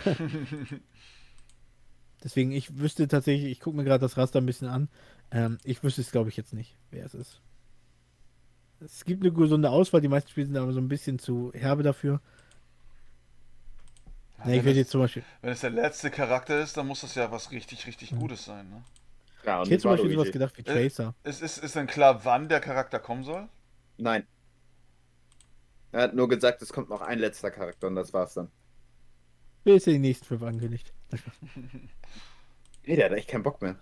Deswegen, ich wüsste tatsächlich, ich gucke mir gerade das Raster ein bisschen an. Ähm, ich wüsste es, glaube ich, jetzt nicht, wer es ist. Es gibt eine gesunde Auswahl, die meisten Spiele sind aber so ein bisschen zu herbe dafür. Ja, Ne, ich es, jetzt zum Beispiel, wenn es der letzte Charakter ist, dann muss das ja was richtig, richtig Mhm. Gutes sein. Ne? Ja, ich hätte zum Beispiel sowas gedacht wie Äh, Tracer. Ist, ist, ist denn klar, wann der Charakter kommen soll? Nein. Er hat nur gesagt, es kommt noch ein letzter Charakter und das war's dann. Ist ja die nächsten fünf angekündigt? [LAUGHS] Nee, der hat echt keinen Bock mehr.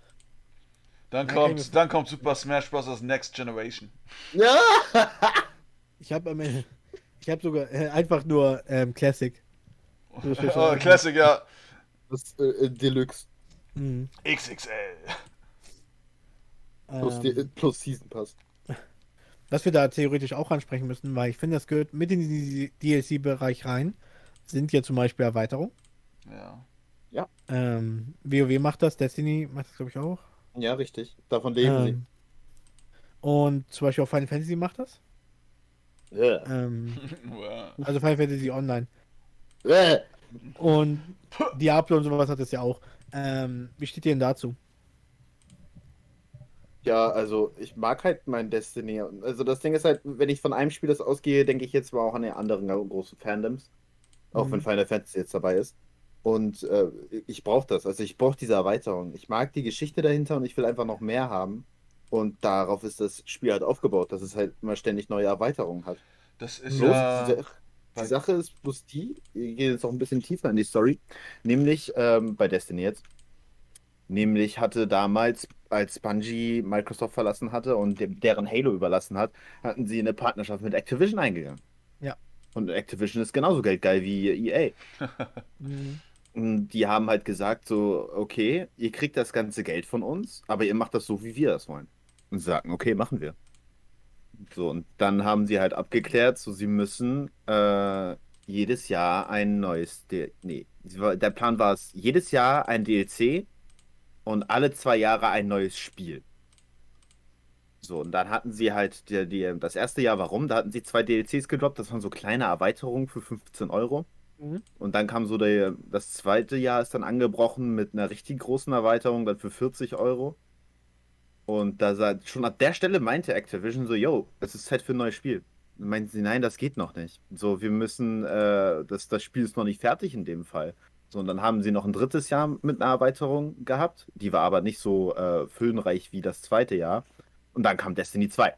Dann Ja, kommt, dann kommt Super Smash Bros. Next Generation. Ja! [LAUGHS] Ich habe am Ende, ich habe sogar äh, einfach nur ähm, Classic. [LAUGHS] So oh. Classic, ja. Das äh, äh, Deluxe Mhm. XXL. plus, Ähm, die, äh, plus Season Pass. [LAUGHS] was wir da theoretisch auch ansprechen müssen, weil ich finde, das gehört mit in den DLC-Bereich rein, sind ja zum Beispiel Erweiterungen. Ja. Ähm, WoW macht das, Destiny macht das, glaube ich, auch. Ja, richtig. Davon leben Ähm, und zum Beispiel auch Final Fantasy macht das. sie. Ja. Ähm, [LAUGHS] also Final Fantasy Online. Äh. Und Diablo und sowas hat das ja auch. Ähm, wie steht ihr denn dazu? Ja, also ich mag halt mein Destiny. Also das Ding ist halt, wenn ich von einem Spiel das ausgehe, denke ich jetzt mal auch an die anderen großen Fandoms. Auch Mhm. wenn Final Fantasy jetzt dabei ist. Und äh, ich brauche das. Also ich brauche diese Erweiterung. Ich mag die Geschichte dahinter und ich will einfach noch mehr haben. Und darauf ist das Spiel halt aufgebaut, dass es halt immer ständig neue Erweiterungen hat. Das ist Bloß ja. diese- Die Sache ist bloß die, wir gehen jetzt noch ein bisschen tiefer in die Story, nämlich ähm, bei Destiny jetzt. Nämlich hatte damals, als Bungie Microsoft verlassen hatte und dem, deren Halo überlassen hat, hatten sie eine Partnerschaft mit Activision eingegangen. Ja. Und Activision ist genauso geldgeil wie EA. [LAUGHS] [LAUGHS] Mhm. Und die haben halt gesagt, so, okay, ihr kriegt das ganze Geld von uns, aber ihr macht das so, wie wir das wollen. Und sagen, okay, machen wir. So, und dann haben sie halt abgeklärt, so, sie müssen äh, jedes Jahr ein neues, D nee, der Plan war es, jedes Jahr ein DLC und alle zwei Jahre ein neues Spiel. So, und dann hatten sie halt, die, die, das erste Jahr, warum? Da hatten sie zwei DLCs gedroppt, das waren so kleine Erweiterungen für 15 Euro. Mhm. Und dann kam so der, das zweite Jahr ist dann angebrochen mit einer richtig großen Erweiterung, dann für 40 Euro. Und da schon ab der Stelle meinte Activision so, yo, es ist Zeit für ein neues Spiel. Meinten sie, nein, das geht noch nicht. So, wir müssen, äh, das, das Spiel ist noch nicht fertig in dem Fall. So, und dann haben sie noch ein drittes Jahr mit einer Erweiterung gehabt. Die war aber nicht so äh, füllenreich wie das zweite Jahr. Und dann kam Destiny 2.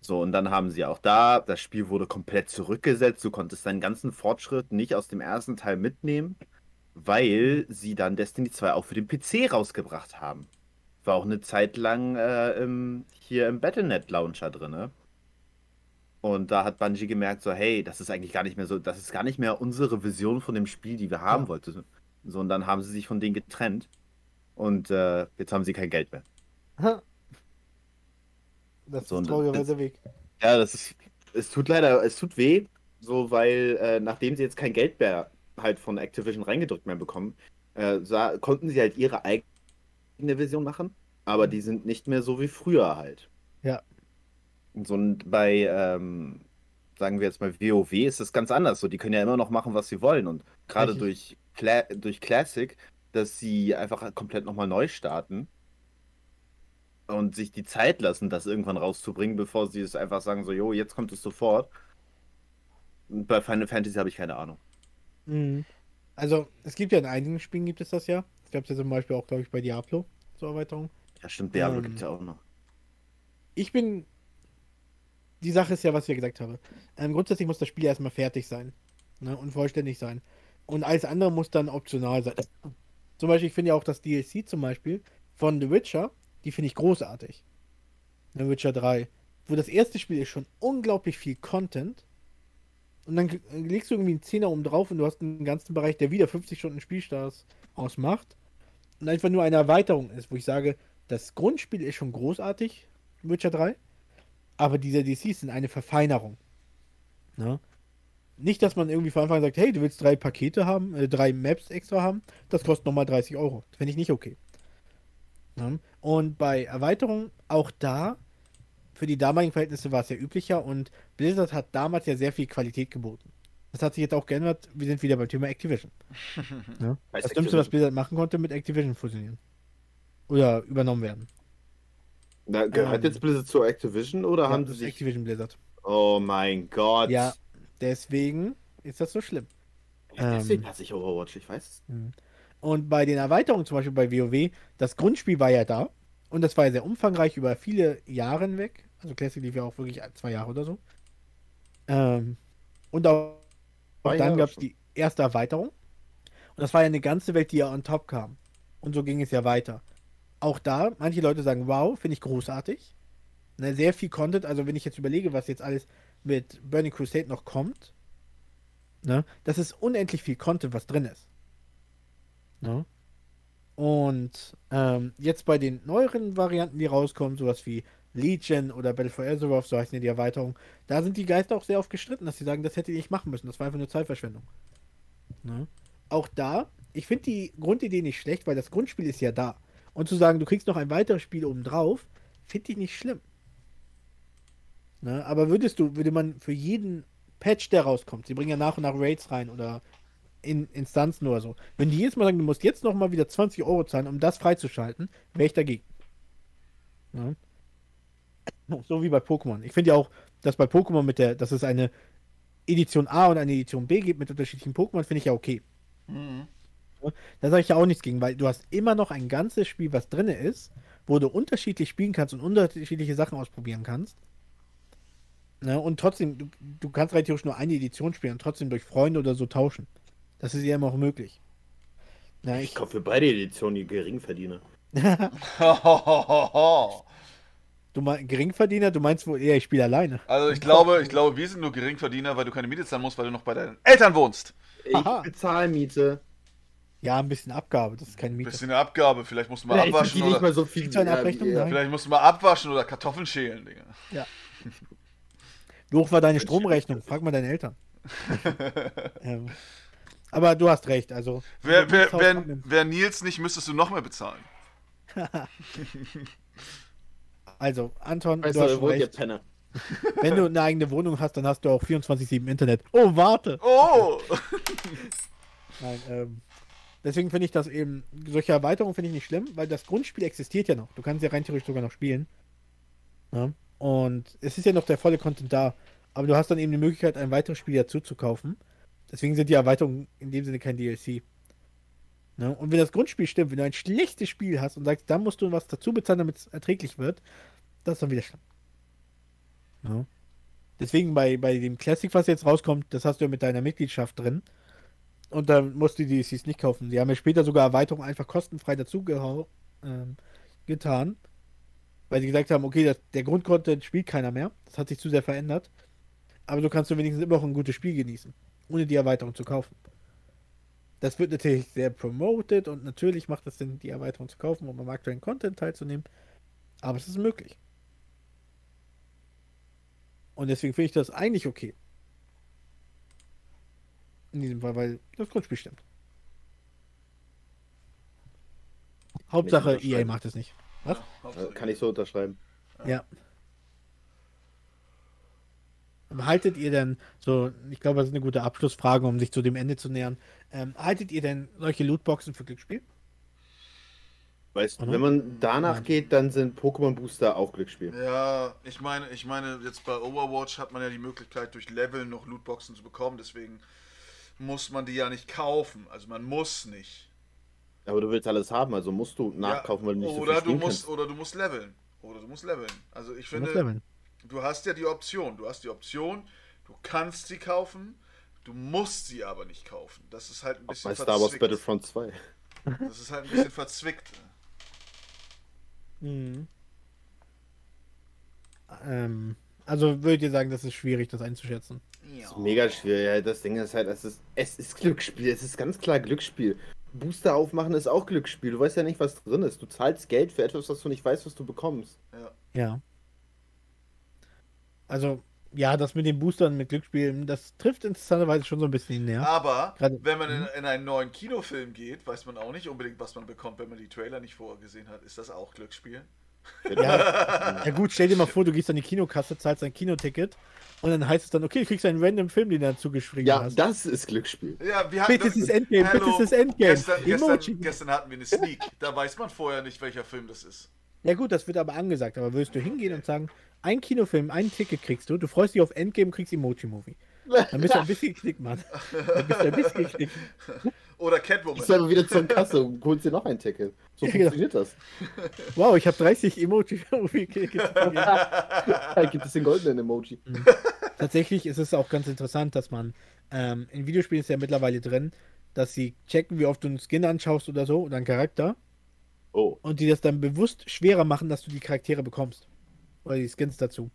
So, und dann haben sie auch da, das Spiel wurde komplett zurückgesetzt. Du konntest deinen ganzen Fortschritt nicht aus dem ersten Teil mitnehmen, weil sie dann Destiny 2 auch für den PC rausgebracht haben. War auch eine Zeit lang äh, im, hier im Battlenet Launcher drin. Und da hat Bungie gemerkt, so, hey, das ist eigentlich gar nicht mehr so, das ist gar nicht mehr unsere Vision von dem Spiel, die wir haben Ja. wollten. So, und dann haben sie sich von denen getrennt. Und äh, jetzt haben sie kein Geld mehr. Das So, ist traurigerweise Weg. Ja, das ist. Es tut leider, es tut weh, so weil äh, nachdem sie jetzt kein Geld mehr halt von Activision reingedrückt mehr bekommen, äh, sah, konnten sie halt ihre eigene Vision machen, aber die sind nicht mehr so wie früher halt. Ja. Und so und bei, ähm, sagen wir jetzt mal WoW ist das ganz anders. So, die können ja immer noch machen, was sie wollen und gerade durch, Cla durch Classic, dass sie einfach komplett nochmal neu starten und sich die Zeit lassen, das irgendwann rauszubringen, bevor sie es einfach sagen, so, jo, jetzt kommt es sofort. Bei Final Fantasy habe ich keine Ahnung. Mhm. Also, es gibt ja in einigen Spielen gibt es das ja. Es gab es ja zum Beispiel auch, glaube ich, bei Diablo zur Erweiterung. Ja, stimmt, Diablo Ähm, gibt es ja auch noch. Ich bin. Die Sache ist ja, was ich ja gesagt habe. Ähm, grundsätzlich muss das Spiel erstmal fertig sein. Ne, und vollständig sein. Und alles andere muss dann optional sein. Zum Beispiel, ich finde ja auch das DLC zum Beispiel von The Witcher, die finde ich großartig. The Witcher 3. Wo das erste Spiel ist schon unglaublich viel Content. Und dann legst du irgendwie einen Zehner oben drauf und du hast einen ganzen Bereich, der wieder 50 Stunden Spielspaß ausmacht. Und einfach nur eine Erweiterung ist, wo ich sage, das Grundspiel ist schon großartig, Witcher 3, aber diese DCs sind eine Verfeinerung. Ne? Nicht, dass man irgendwie von Anfang an sagt, hey, du willst drei Pakete haben, äh, drei Maps extra haben, das kostet nochmal 30 Euro. Finde ich nicht okay. Ne? Und bei Erweiterungen, auch da, für die damaligen Verhältnisse war es ja üblicher und Blizzard hat damals ja sehr viel Qualität geboten. Das hat sich jetzt auch geändert. Wir sind wieder beim Thema Activision. [LAUGHS] Ne? Heißt Das Dümmste, was Blizzard machen konnte, mit Activision fusionieren. Oder übernommen werden. Da, gehört ähm, jetzt Blizzard zu Activision oder Ja, haben sie sich. Activision Blizzard. Oh mein Gott. Ja, deswegen ist das so schlimm. Deswegen ähm, hasse ich Overwatch, ich weiß es. Und bei den Erweiterungen, zum Beispiel bei WoW, das Grundspiel war ja da. Und das war ja sehr umfangreich über viele Jahre hinweg. Also Classic lief ja auch wirklich zwei Jahre oder so. Ähm, und auch, Zwei dann gab es die erste Erweiterung. Und das war ja eine ganze Welt, die ja on top kam. Und so ging es ja weiter. Auch da, manche Leute sagen, wow, finde ich großartig. Ne, sehr viel Content. Also wenn ich jetzt überlege, was jetzt alles mit Burning Crusade noch kommt, ne, das ist unendlich viel Content, was drin ist. Ne? Und ähm, jetzt bei den neueren Varianten, die rauskommen, sowas wie Legion oder Battle for Azeroth, so heißen die Erweiterung, da sind die Geister auch sehr oft gestritten, dass sie sagen, das hätte ihr nicht machen müssen, das war einfach nur Zeitverschwendung. Ne? Auch da, ich finde die Grundidee nicht schlecht, weil das Grundspiel ist ja da. Und zu sagen, du kriegst noch ein weiteres Spiel obendrauf, finde ich nicht schlimm. Ne? Aber würdest du, würde man für jeden Patch, der rauskommt, sie bringen ja nach und nach Raids rein oder in Instanzen oder so, wenn die jedes Mal sagen, du musst jetzt noch mal wieder 20 Euro zahlen, um das freizuschalten, wäre ich dagegen. Ne? So wie bei Pokémon. Ich finde ja auch, dass bei Pokémon mit der, dass es eine Edition A und eine Edition B gibt mit unterschiedlichen Pokémon, finde ich ja okay. Mhm. Da sage ich ja auch nichts gegen, weil du hast immer noch ein ganzes Spiel, was drin ist, wo du unterschiedlich spielen kannst und unterschiedliche Sachen ausprobieren kannst. Ne? Und trotzdem, du, du kannst rein theoretisch nur eine Edition spielen und trotzdem durch Freunde oder so tauschen. Das ist ja immer auch möglich. Na, Ich ich, kaufe für beide Editionen die [LAUGHS] [LAUGHS] Geringverdiener. du meinst Geringverdiener, du meinst wohl eher, ich spiele alleine. Also ich glaube, ich glaube, wir sind nur Geringverdiener, weil du keine Miete zahlen musst, weil du noch bei deinen Eltern wohnst. Ich Aha. bezahle Miete. Ja, ein bisschen Abgabe, das ist keine Miete. Bisschen eine Abgabe, vielleicht musst du mal Vielleicht abwaschen die nicht oder mal so viel. Kriegst du eine Abrechnung? Ja, vielleicht musst du mal abwaschen oder Kartoffeln schälen, Digga. Wie hoch war deine Stromrechnung? Frag mal deine Eltern. [LAUGHS] ähm, aber du hast recht, also. Wer, wer, wer, wer Nils nicht, müsstest du noch mehr bezahlen. [LAUGHS] Also, Anton, Weißt du hast du, recht. Penner? [LAUGHS] Wenn du eine eigene Wohnung hast, dann hast du auch 24-7 Internet. Oh, warte! Oh! [LAUGHS] Nein, ähm, deswegen finde ich das eben, solche Erweiterungen finde ich nicht schlimm, weil das Grundspiel existiert ja noch. Du kannst ja rein theoretisch sogar noch spielen. Ja? Und es ist ja noch der volle Content da. Aber du hast dann eben die Möglichkeit, ein weiteres Spiel dazu zu kaufen. Deswegen sind die Erweiterungen in dem Sinne kein DLC. Ne? Und wenn das Grundspiel stimmt, wenn du ein schlechtes Spiel hast und sagst, dann musst du was dazu bezahlen, damit es erträglich wird, das ist dann wieder schlimm. Ja? Deswegen bei, bei dem Classic, was jetzt rauskommt, das hast du ja mit deiner Mitgliedschaft drin. Und dann musst du die DLCs nicht kaufen. Die haben ja später sogar Erweiterungen einfach kostenfrei dazu ähm, getan. Weil sie gesagt haben, okay, das, der Grundcontent spielt keiner mehr. Das hat sich zu sehr verändert. Aber du kannst du wenigstens immer noch ein gutes Spiel genießen. Ohne die Erweiterung zu kaufen. Das wird natürlich sehr promoted und natürlich macht es Sinn, die Erweiterung zu kaufen, um am aktuellen Content teilzunehmen. Aber es ist möglich. Und deswegen finde ich das eigentlich okay. In diesem Fall, weil das Grundspiel stimmt. Hauptsache. EA macht es nicht. Was? Äh, Kann ich so unterschreiben. Ja. Haltet ihr denn, so, ich glaube, das ist eine gute Abschlussfrage, um sich zu dem Ende zu nähern. Ähm, haltet ihr denn solche Lootboxen für Glücksspiel? Weißt du, wenn man danach Nein. geht, dann sind Pokémon Booster auch Glücksspiel. Ja, ich meine, ich meine, jetzt bei Overwatch hat man ja die Möglichkeit, durch Leveln noch Lootboxen zu bekommen, deswegen muss man die ja nicht kaufen. Also man muss nicht. Aber du willst alles haben, also musst du nachkaufen, weil du nicht so oder viel du musst kannst. oder du musst leveln. Oder du musst leveln. Also ich Du musst finde, leveln. Du hast ja die Option. Du hast die Option, du kannst sie kaufen, du musst sie aber nicht kaufen. Das ist halt ein bisschen Bei Star Wars verzwickt. Battlefront 2. Das ist halt ein bisschen verzwickt. Mhm. Ähm, also würdet ihr sagen, das ist schwierig, das einzuschätzen? Das ist mega schwierig. Ja, das Ding ist halt, es ist, es ist Glücksspiel. Es ist ganz klar Glücksspiel. Booster aufmachen ist auch Glücksspiel. Du weißt ja nicht, was drin ist. Du zahlst Geld für etwas, was du nicht weißt, was du bekommst. Ja. Ja. Also, ja, das mit den Boostern mit Glücksspielen, das trifft interessanterweise schon so ein bisschen näher. Aber Gerade- wenn man in, in einen neuen Kinofilm geht, weiß man auch nicht unbedingt, was man bekommt, wenn man die Trailer nicht vorher gesehen hat. Ist das auch Glücksspiel? Ja, ja gut, stell dir mal vor, du gehst an die Kinokasse, zahlst ein Kinoticket und dann heißt es dann, okay, du kriegst einen random Film, den du dazu geschrieben Ja, hast. das ist Glücksspiel. Ja, wir hatten Bitte, es ist Endgame, bitte, es ist Endgame. Gestern, gestern, gestern hatten wir eine Sneak. Da weiß man vorher nicht, welcher Film das ist. Ja gut, das wird aber angesagt, aber würdest du hingehen und sagen, ein Kinofilm, ein Ticket kriegst du, du freust dich auf Endgame, kriegst Emoji-Movie. Dann bist du ein [LAUGHS] bisschen geknickt, Mann. Dann bist du ein bisschen geknickt. Oder Ich Catwoman. soll aber wieder zur Kasse und holst dir noch ein Ticket. So Ja, genau. funktioniert das. Wow, ich habe 30 Emoji-Movie-Tickets. Da gibt es den goldenen Emoji. Tatsächlich ist es auch ganz interessant, dass man ähm, in Videospielen ist ja mittlerweile drin, dass sie checken, wie oft du einen Skin anschaust oder so oder einen Charakter Oh. und die das dann bewusst schwerer machen, dass du die Charaktere bekommst. Oder die Skins dazu.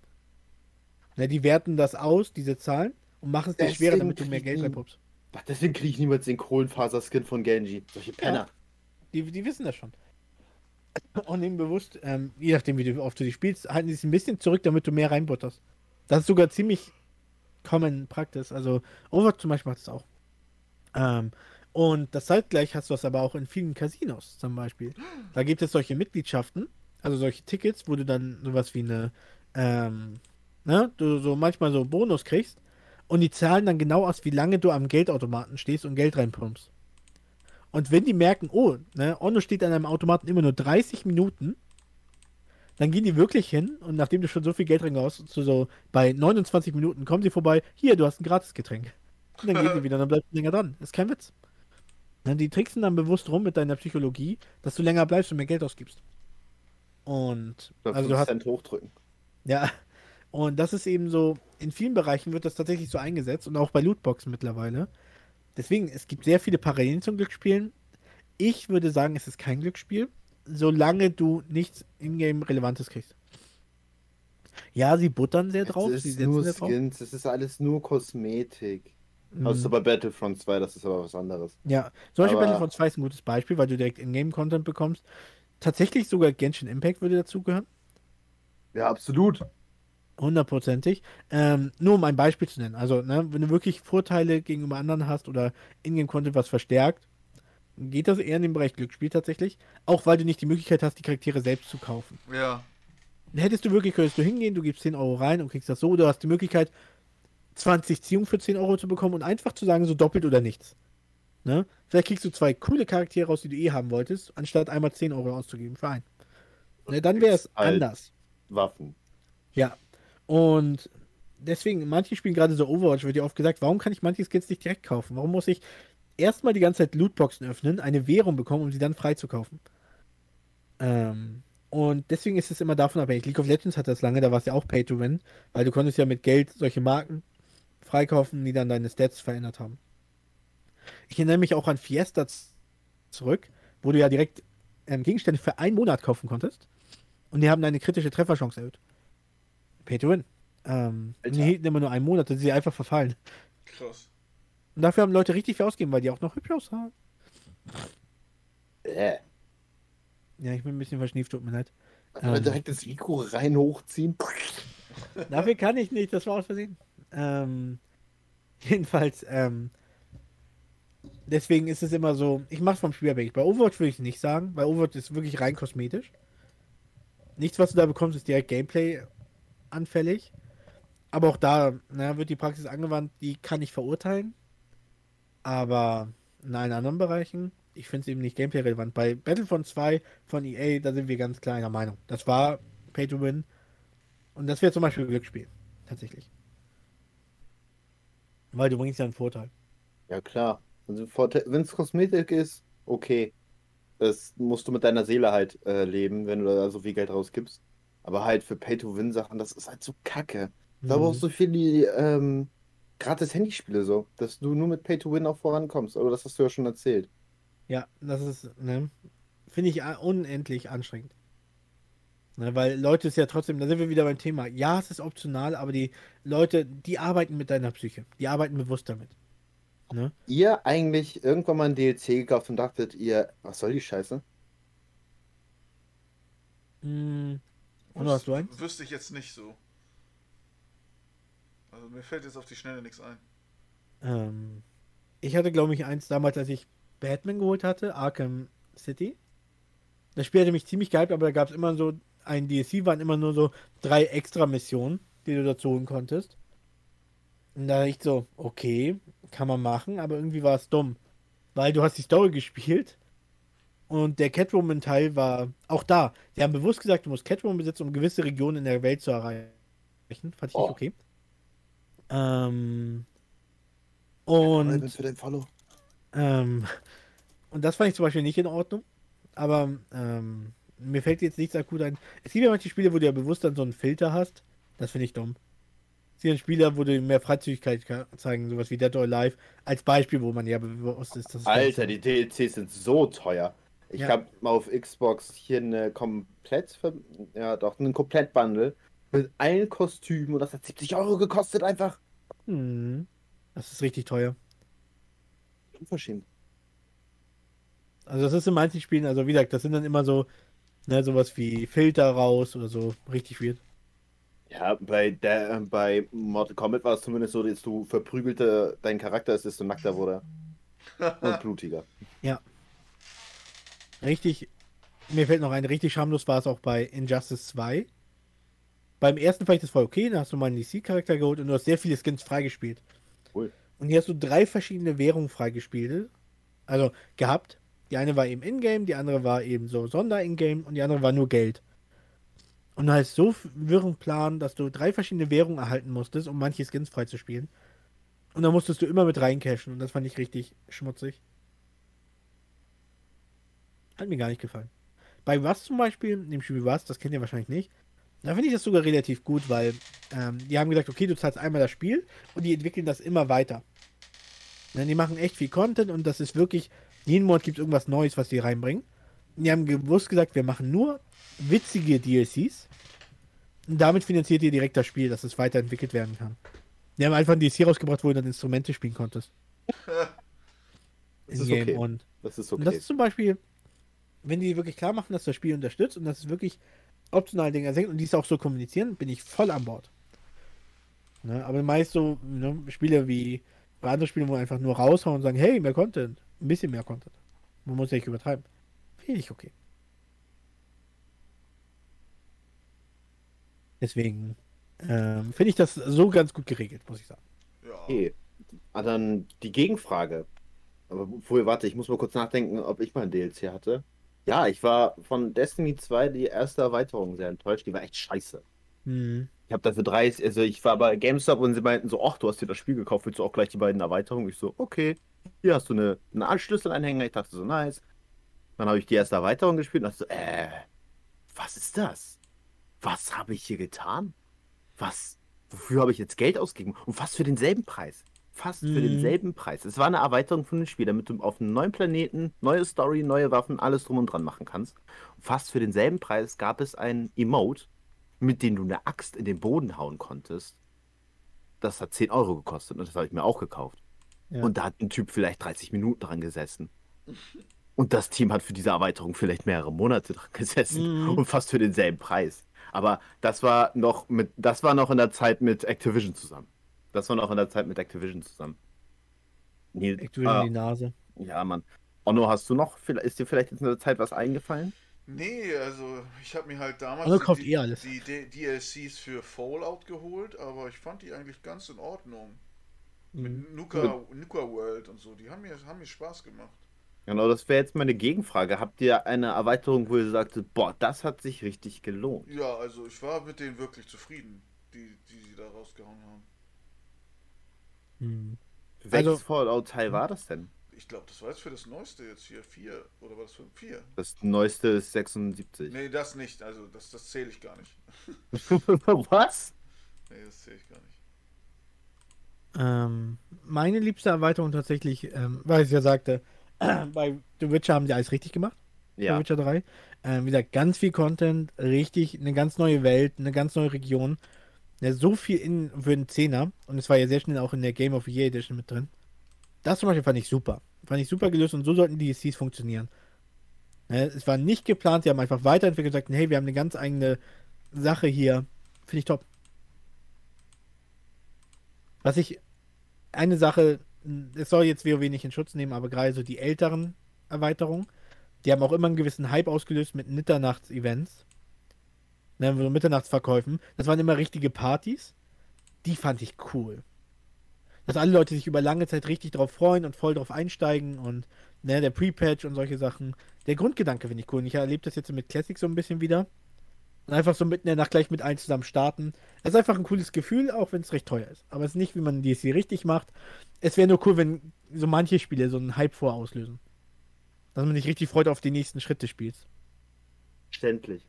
Ne, die werten das aus, diese Zahlen, und machen es dir schwerer, damit du mehr Geld reinpumpst. Ach, Deswegen kriege ich niemals den Kohlenfaser-Skin von Genji. Solche Penner. Die, die wissen das schon. Und nehmen bewusst, ähm, je nachdem, wie du oft du die spielst, halten die sich ein bisschen zurück, damit du mehr reinbutterst. Das ist sogar ziemlich common Practice. Also Overwatch zum Beispiel macht es auch. Ähm, und das zeitgleich hast du das aber auch in vielen Casinos zum Beispiel. Da gibt es solche Mitgliedschaften, also solche Tickets, wo du dann sowas wie eine, ähm, ne, du so manchmal so Bonus kriegst und die zahlen dann genau aus, wie lange du am Geldautomaten stehst und Geld reinpumpst. Und wenn die merken, oh, ne, Onno steht an einem Automaten immer nur 30 Minuten, dann gehen die wirklich hin und nachdem du schon so viel Geld reingehaust, so, so bei 29 Minuten kommen sie vorbei, hier, du hast ein Gratisgetränk. Und dann gehen sie [LAUGHS] wieder und dann bleibst du länger dran. Ist kein Witz. Die tricksen dann bewusst rum mit deiner Psychologie, dass du länger bleibst und mehr Geld ausgibst. Und also du 5 hast hochdrücken. ja, und das ist eben so, in vielen Bereichen wird das tatsächlich so eingesetzt und auch bei Lootboxen mittlerweile. Deswegen, es gibt sehr viele Parallelen zum Glücksspielen. Ich würde sagen, es ist kein Glücksspiel, solange du nichts Ingame Relevantes kriegst. Ja, sie buttern sehr drauf, es sie ist nur. Skins, es ist alles nur Kosmetik. Mhm. Außer bei Battlefront 2, das ist aber was anderes. Ja, zum Beispiel Aber- Battlefront 2 ist ein gutes Beispiel, weil du direkt Ingame-Content bekommst. Tatsächlich sogar Genshin Impact würde dazugehören. Ja, absolut. Hundertprozentig. Ähm, nur um ein Beispiel zu nennen. Also, ne, wenn du wirklich Vorteile gegenüber anderen hast oder Ingame-Content was verstärkt, geht das eher in den Bereich Glücksspiel tatsächlich. Auch weil du nicht die Möglichkeit hast, die Charaktere selbst zu kaufen. Ja. Hättest du wirklich, könntest du hingehen, du gibst 10 Euro rein und kriegst das so. Du hast die Möglichkeit, 20 Ziehungen für 10 Euro zu bekommen und einfach zu sagen, so doppelt oder nichts. Ne? Vielleicht kriegst du zwei coole Charaktere raus, die du eh haben wolltest, anstatt einmal 10 Euro auszugeben für einen. Ne, dann wäre es Halt. anders. Waffen. Ja. Und deswegen, in manchen Spielen, gerade so Overwatch, wird ja oft gesagt, warum kann ich manche Skins nicht direkt kaufen? Warum muss ich erstmal die ganze Zeit Lootboxen öffnen, eine Währung bekommen, um sie dann freizukaufen? Ähm, und deswegen ist es immer davon abhängig. League of Legends hat das lange, da war es ja auch Pay to Win, weil du konntest ja mit Geld solche Marken freikaufen, die dann deine Stats verändert haben. Ich erinnere mich auch an Fiesta zurück, wo du ja direkt ähm, Gegenstände für einen Monat kaufen konntest. Und die haben deine kritische Trefferchance erhöht. Pay to win. Ähm, die hielten immer nur einen Monat, dass sie einfach verfallen. Krass. Und dafür haben Leute richtig viel ausgegeben, weil die auch noch hübsch aussahen. Äh. Ja, ich bin ein bisschen verschnieft, tut mir leid. Aber Ähm. direkt das Mikro rein hochziehen. Dafür kann ich nicht, das war aus Versehen. Ähm, [LAUGHS] jedenfalls, ähm, deswegen ist es immer so, ich mache es vom Spiel abhängig. Bei Overwatch würde ich es nicht sagen, weil Overwatch ist wirklich rein kosmetisch. Nichts, was du da bekommst, ist direkt Gameplay anfällig. Aber auch da na, wird die Praxis angewandt, die kann ich verurteilen. Aber in allen anderen Bereichen, ich finde es eben nicht Gameplay-relevant. Bei Battlefront 2 von EA, da sind wir ganz klar einer Meinung. Das war Pay to Win. Und das wäre zum Beispiel Glücksspiel. Tatsächlich. Weil du bringst ja einen Vorteil. Ja, klar. Also, wenn es Kosmetik ist, okay. Das musst du mit deiner Seele halt äh, leben, wenn du da so viel Geld rausgibst. Aber halt für Pay-to-Win-Sachen, das ist halt so kacke. Da Mhm. brauchst du für die ähm, gratis Handyspiele so, dass du nur mit Pay-to-Win auch vorankommst. Aber das hast du ja schon erzählt. Ja, das ist, ne, finde ich a- unendlich anstrengend. Ne, weil Leute ist ja trotzdem, da sind wir wieder beim Thema. Ja, es ist optional, aber die Leute, die arbeiten mit deiner Psyche. Die arbeiten bewusst damit. Ne? Ihr eigentlich irgendwann mal ein DLC gekauft und dachtet ihr, was soll die Scheiße? Mm, Und hast du eins? Wüsste ich jetzt nicht so. Also mir fällt jetzt auf die Schnelle nichts ein. Ähm, ich hatte, glaube ich, eins damals, als ich Batman geholt hatte, Arkham City. Das Spiel hatte mich ziemlich gehypt, aber da gab es immer so, ein DLC waren immer nur so drei extra Missionen, die du dazu holen konntest. Und da ich so, okay, kann man machen, aber irgendwie war es dumm. Weil du hast die Story gespielt und der Catwoman-Teil war auch da. Sie haben bewusst gesagt, du musst Catwoman besitzen, um gewisse Regionen in der Welt zu erreichen. Fand ich Oh. nicht okay. Ähm, und, für dein Follow. ähm, und das fand ich zum Beispiel nicht in Ordnung. Aber ähm, mir fällt jetzt nichts akut ein. Es gibt ja manche Spiele, wo du ja bewusst dann so einen Filter hast. Das finde ich dumm. Es gibt Spieler, wo du mehr Freizügigkeit zeigen, sowas wie Dead or Alive, als Beispiel, wo man ja bewusst ist, dass Alter, die DLCs sind so teuer. Ich Ja. habe mal auf Xbox hier eine komplett, ja doch, einen Komplettbundle mit allen Kostümen und das hat 70 Euro gekostet einfach. Hm, das ist richtig teuer. Unverschämt. Also das ist in manchen Spielen, also wie gesagt, das sind dann immer so, ne, sowas wie Filter raus oder so, richtig weird. Ja, bei der, bei Mortal Kombat war es zumindest so, dass du verprügelte, dein Charakter ist, desto nackter wurde. Und blutiger. [LAUGHS] Richtig, mir fällt noch ein, richtig schamlos war es auch bei Injustice 2. Beim ersten fand ich das voll okay, da hast du mal einen DC-Charakter geholt und du hast sehr viele Skins freigespielt. Cool. Und hier hast du drei verschiedene Währungen freigespielt. Also gehabt. Die eine war eben Ingame, die andere war eben so Sonder-Ingame und die andere war nur Geld. Und da ist so wirren Plan, dass du drei verschiedene Währungen erhalten musstest, um manche Skins freizuspielen. Und da musstest du immer mit reincashen und das fand ich richtig schmutzig. Hat mir gar nicht gefallen. Bei was zum Beispiel, in dem Spiel was, das kennt ihr wahrscheinlich nicht, Da finde ich das sogar relativ gut, weil ähm, die haben gesagt, okay, du zahlst einmal das Spiel und die entwickeln das immer weiter. Ja, die machen echt viel Content und das ist wirklich, jeden Monat gibt es irgendwas Neues, was die reinbringen. Und die haben gewusst gesagt, wir machen nur witzige DLCs. Und damit finanziert ihr direkt das Spiel, dass es weiterentwickelt werden kann. Die haben einfach ein DLC rausgebracht, wo du dann Instrumente spielen konntest. Das ist okay. Und, Das ist und okay. das ist zum Beispiel, wenn die wirklich klar machen, dass das Spiel unterstützt und dass es wirklich optional Dinger sind und die es auch so kommunizieren, bin ich voll an Bord. Ne? Aber meist so ne, Spiele wie bei anderen Spielen, wo einfach nur raushauen und sagen, hey, mehr Content, ein bisschen mehr Content. Man muss ja nicht übertreiben. Finde ich okay. Deswegen ähm, finde ich das so ganz gut geregelt, muss ich sagen. Ja. Okay. Ah, dann die Gegenfrage. Aber vorher, warte, ich muss mal kurz nachdenken, ob ich mal ein DLC hatte. Ja, ich war von Destiny 2 die erste Erweiterung sehr enttäuscht. Die war echt scheiße. Hm. Ich habe dafür 30, also ich war bei GameStop und sie meinten so, ach, du hast dir das Spiel gekauft, willst du auch gleich die beiden Erweiterungen? Ich so, okay. Hier hast du eine, einen Anschlüsselanhänger. Ich dachte so, nice. Dann habe ich die erste Erweiterung gespielt und dachte so, äh, was ist das? Was habe ich hier getan? Was? Wofür habe ich jetzt Geld ausgegeben? Und fast für denselben Preis. Fast für Mhm. denselben Preis. Es war eine Erweiterung von dem Spiel, damit du auf einem neuen Planeten, neue Story, neue Waffen, alles drum und dran machen kannst. Und fast für denselben Preis gab es ein Emote, mit dem du eine Axt in den Boden hauen konntest. Das hat 10 Euro gekostet und das habe ich mir auch gekauft. Ja. Und da hat ein Typ vielleicht 30 Minuten dran gesessen. Und das Team hat für diese Erweiterung vielleicht mehrere Monate dran gesessen Mhm. und fast für denselben Preis. Aber das war noch mit, das war noch in der Zeit mit Activision zusammen. Das war noch in der Zeit mit Activision zusammen. Nee, Activision ah, die Nase. ja, Mann. Onno, hast du noch, ist dir vielleicht jetzt in der Zeit was eingefallen? Nee, also ich habe mir halt damals Also kauft die, eh alles. die, die DLCs für Fallout geholt, aber ich fand die eigentlich ganz in Ordnung. Mhm. Mit Nuka, Nuka World und so, die haben mir, haben mir Spaß gemacht. Genau, das wäre jetzt meine Gegenfrage. Habt ihr eine Erweiterung, wo ihr sagtet, boah, das hat sich richtig gelohnt? Ja, also ich war mit denen wirklich zufrieden, die, die sie da rausgehauen haben. Hm. Welches Also- Fallout-Teil war das denn? Ich glaube, das war jetzt für das Neueste jetzt hier, 4. Oder war das für 4? Das neueste ist 76. Nee, das nicht, also das, das zähle ich gar nicht. [LAUGHS] was? Nee, das zähle ich gar nicht. Ähm, meine liebste Erweiterung tatsächlich, ähm, weil ich ja sagte, [CLEARS THROAT] bei The Witcher haben die alles richtig gemacht. Ja. Witcher 3. Ähm, wie gesagt, ganz viel Content, richtig, eine ganz neue Welt, eine ganz neue Region. Ja, so viel in für einen Zehner. Und es war ja sehr schnell auch in der Game of the Year Edition mit drin. Das zum Beispiel fand ich super. Fand ich super gelöst und so sollten die DLCs funktionieren. Ja, es war nicht geplant, die haben einfach weiterentwickelt und gesagt, hey, wir haben eine ganz eigene Sache hier. Finde ich top. Was ich, eine Sache, es soll jetzt WoW nicht in Schutz nehmen, aber gerade so die älteren Erweiterungen, die haben auch immer einen gewissen Hype ausgelöst mit Mitternachts-Events. Ne, so Mitternachtsverkäufen. Das waren immer richtige Partys. Die fand ich cool. Dass alle Leute sich über lange Zeit richtig drauf freuen und voll drauf einsteigen und ne, der Pre-Patch und solche Sachen. Der Grundgedanke finde ich cool. Und ich erlebe das jetzt mit Classic so ein bisschen wieder. Und einfach so mitten in der Nacht gleich mit allen zusammen starten. Das ist einfach ein cooles Gefühl, auch wenn es recht teuer ist. Aber es ist nicht, wie man die DLC richtig macht. Es wäre nur cool, wenn so manche Spiele so einen Hype vorauslösen. Dass man sich richtig freut auf die nächsten Schritte des Spiels. Verständlich.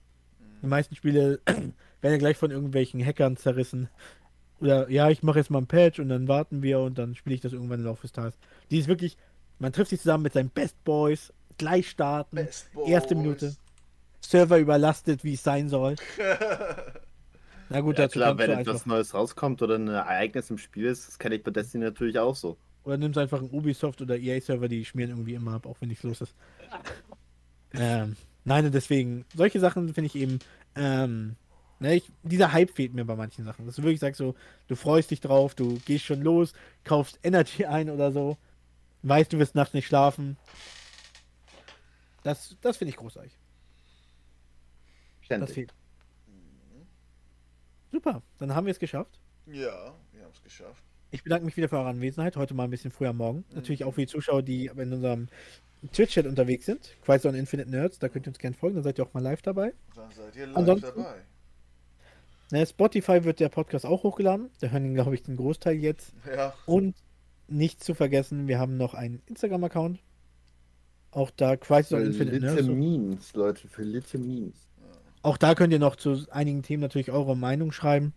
Die meisten Spiele [CLEARS THROAT] werden ja gleich von irgendwelchen Hackern zerrissen. Oder ja, ich mache jetzt mal ein Patch und dann warten wir und dann spiele ich das irgendwann im Laufe des Tages. Die ist wirklich, man trifft sich zusammen mit seinen Best Boys, gleich starten, Best erste Boys. Minute, Server überlastet, wie es sein soll. [LAUGHS] Na gut, Ja, dazu klar, wenn etwas. Neues rauskommt oder ein Ereignis im Spiel ist, das kenne ich bei Destiny natürlich auch so. Oder nimmst einfach einen Ubisoft oder EA-Server, die schmieren irgendwie immer ab, auch wenn nichts los ist. [LAUGHS] ähm, nein, und deswegen, solche Sachen finde ich eben, ähm, ne, ich, dieser Hype fehlt mir bei manchen Sachen. Dass du wirklich sagst so, du freust dich drauf, du gehst schon los, kaufst Energy [LAUGHS] ein oder so, weißt, du wirst nachts nicht schlafen. Das, das finde ich großartig. Das Verständlich. fehlt. Super, dann haben wir es geschafft. Ja, wir haben es geschafft. Ich bedanke mich wieder für eure Anwesenheit. Heute mal ein bisschen früher am Morgen. Natürlich auch für die Zuschauer, die in unserem Twitch-Chat unterwegs sind. Quasi on Infinite Nerds. Da könnt ihr uns gerne folgen. Dann seid ihr auch mal live dabei. Dann seid ihr live Ansonsten- dabei. Ne, Spotify wird der Podcast auch hochgeladen. Da hören ihn, glaube ich, den Großteil jetzt. Ja, Und nicht zu vergessen, wir haben noch einen Instagram-Account. Auch da Crisis on Für Infinite Little Nerds. Memes, Leute, für Little Memes. Auch da könnt ihr noch zu einigen Themen natürlich eure Meinung schreiben.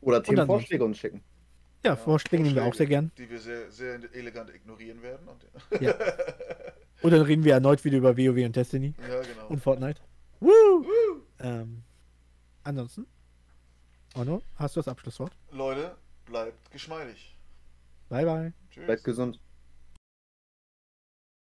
Oder Themenvorschläge uns schicken. Ja, Vorschläge nehmen wir auch sehr gern. Die wir sehr, sehr elegant ignorieren werden. Und, Ja. Und dann reden wir erneut wieder über WoW und Destiny ja, genau. und Fortnite. Woo! Ähm, ansonsten, Onno, hast du das Abschlusswort? Leute, bleibt geschmeidig. Bye, bye. Tschüss. Bleibt gesund.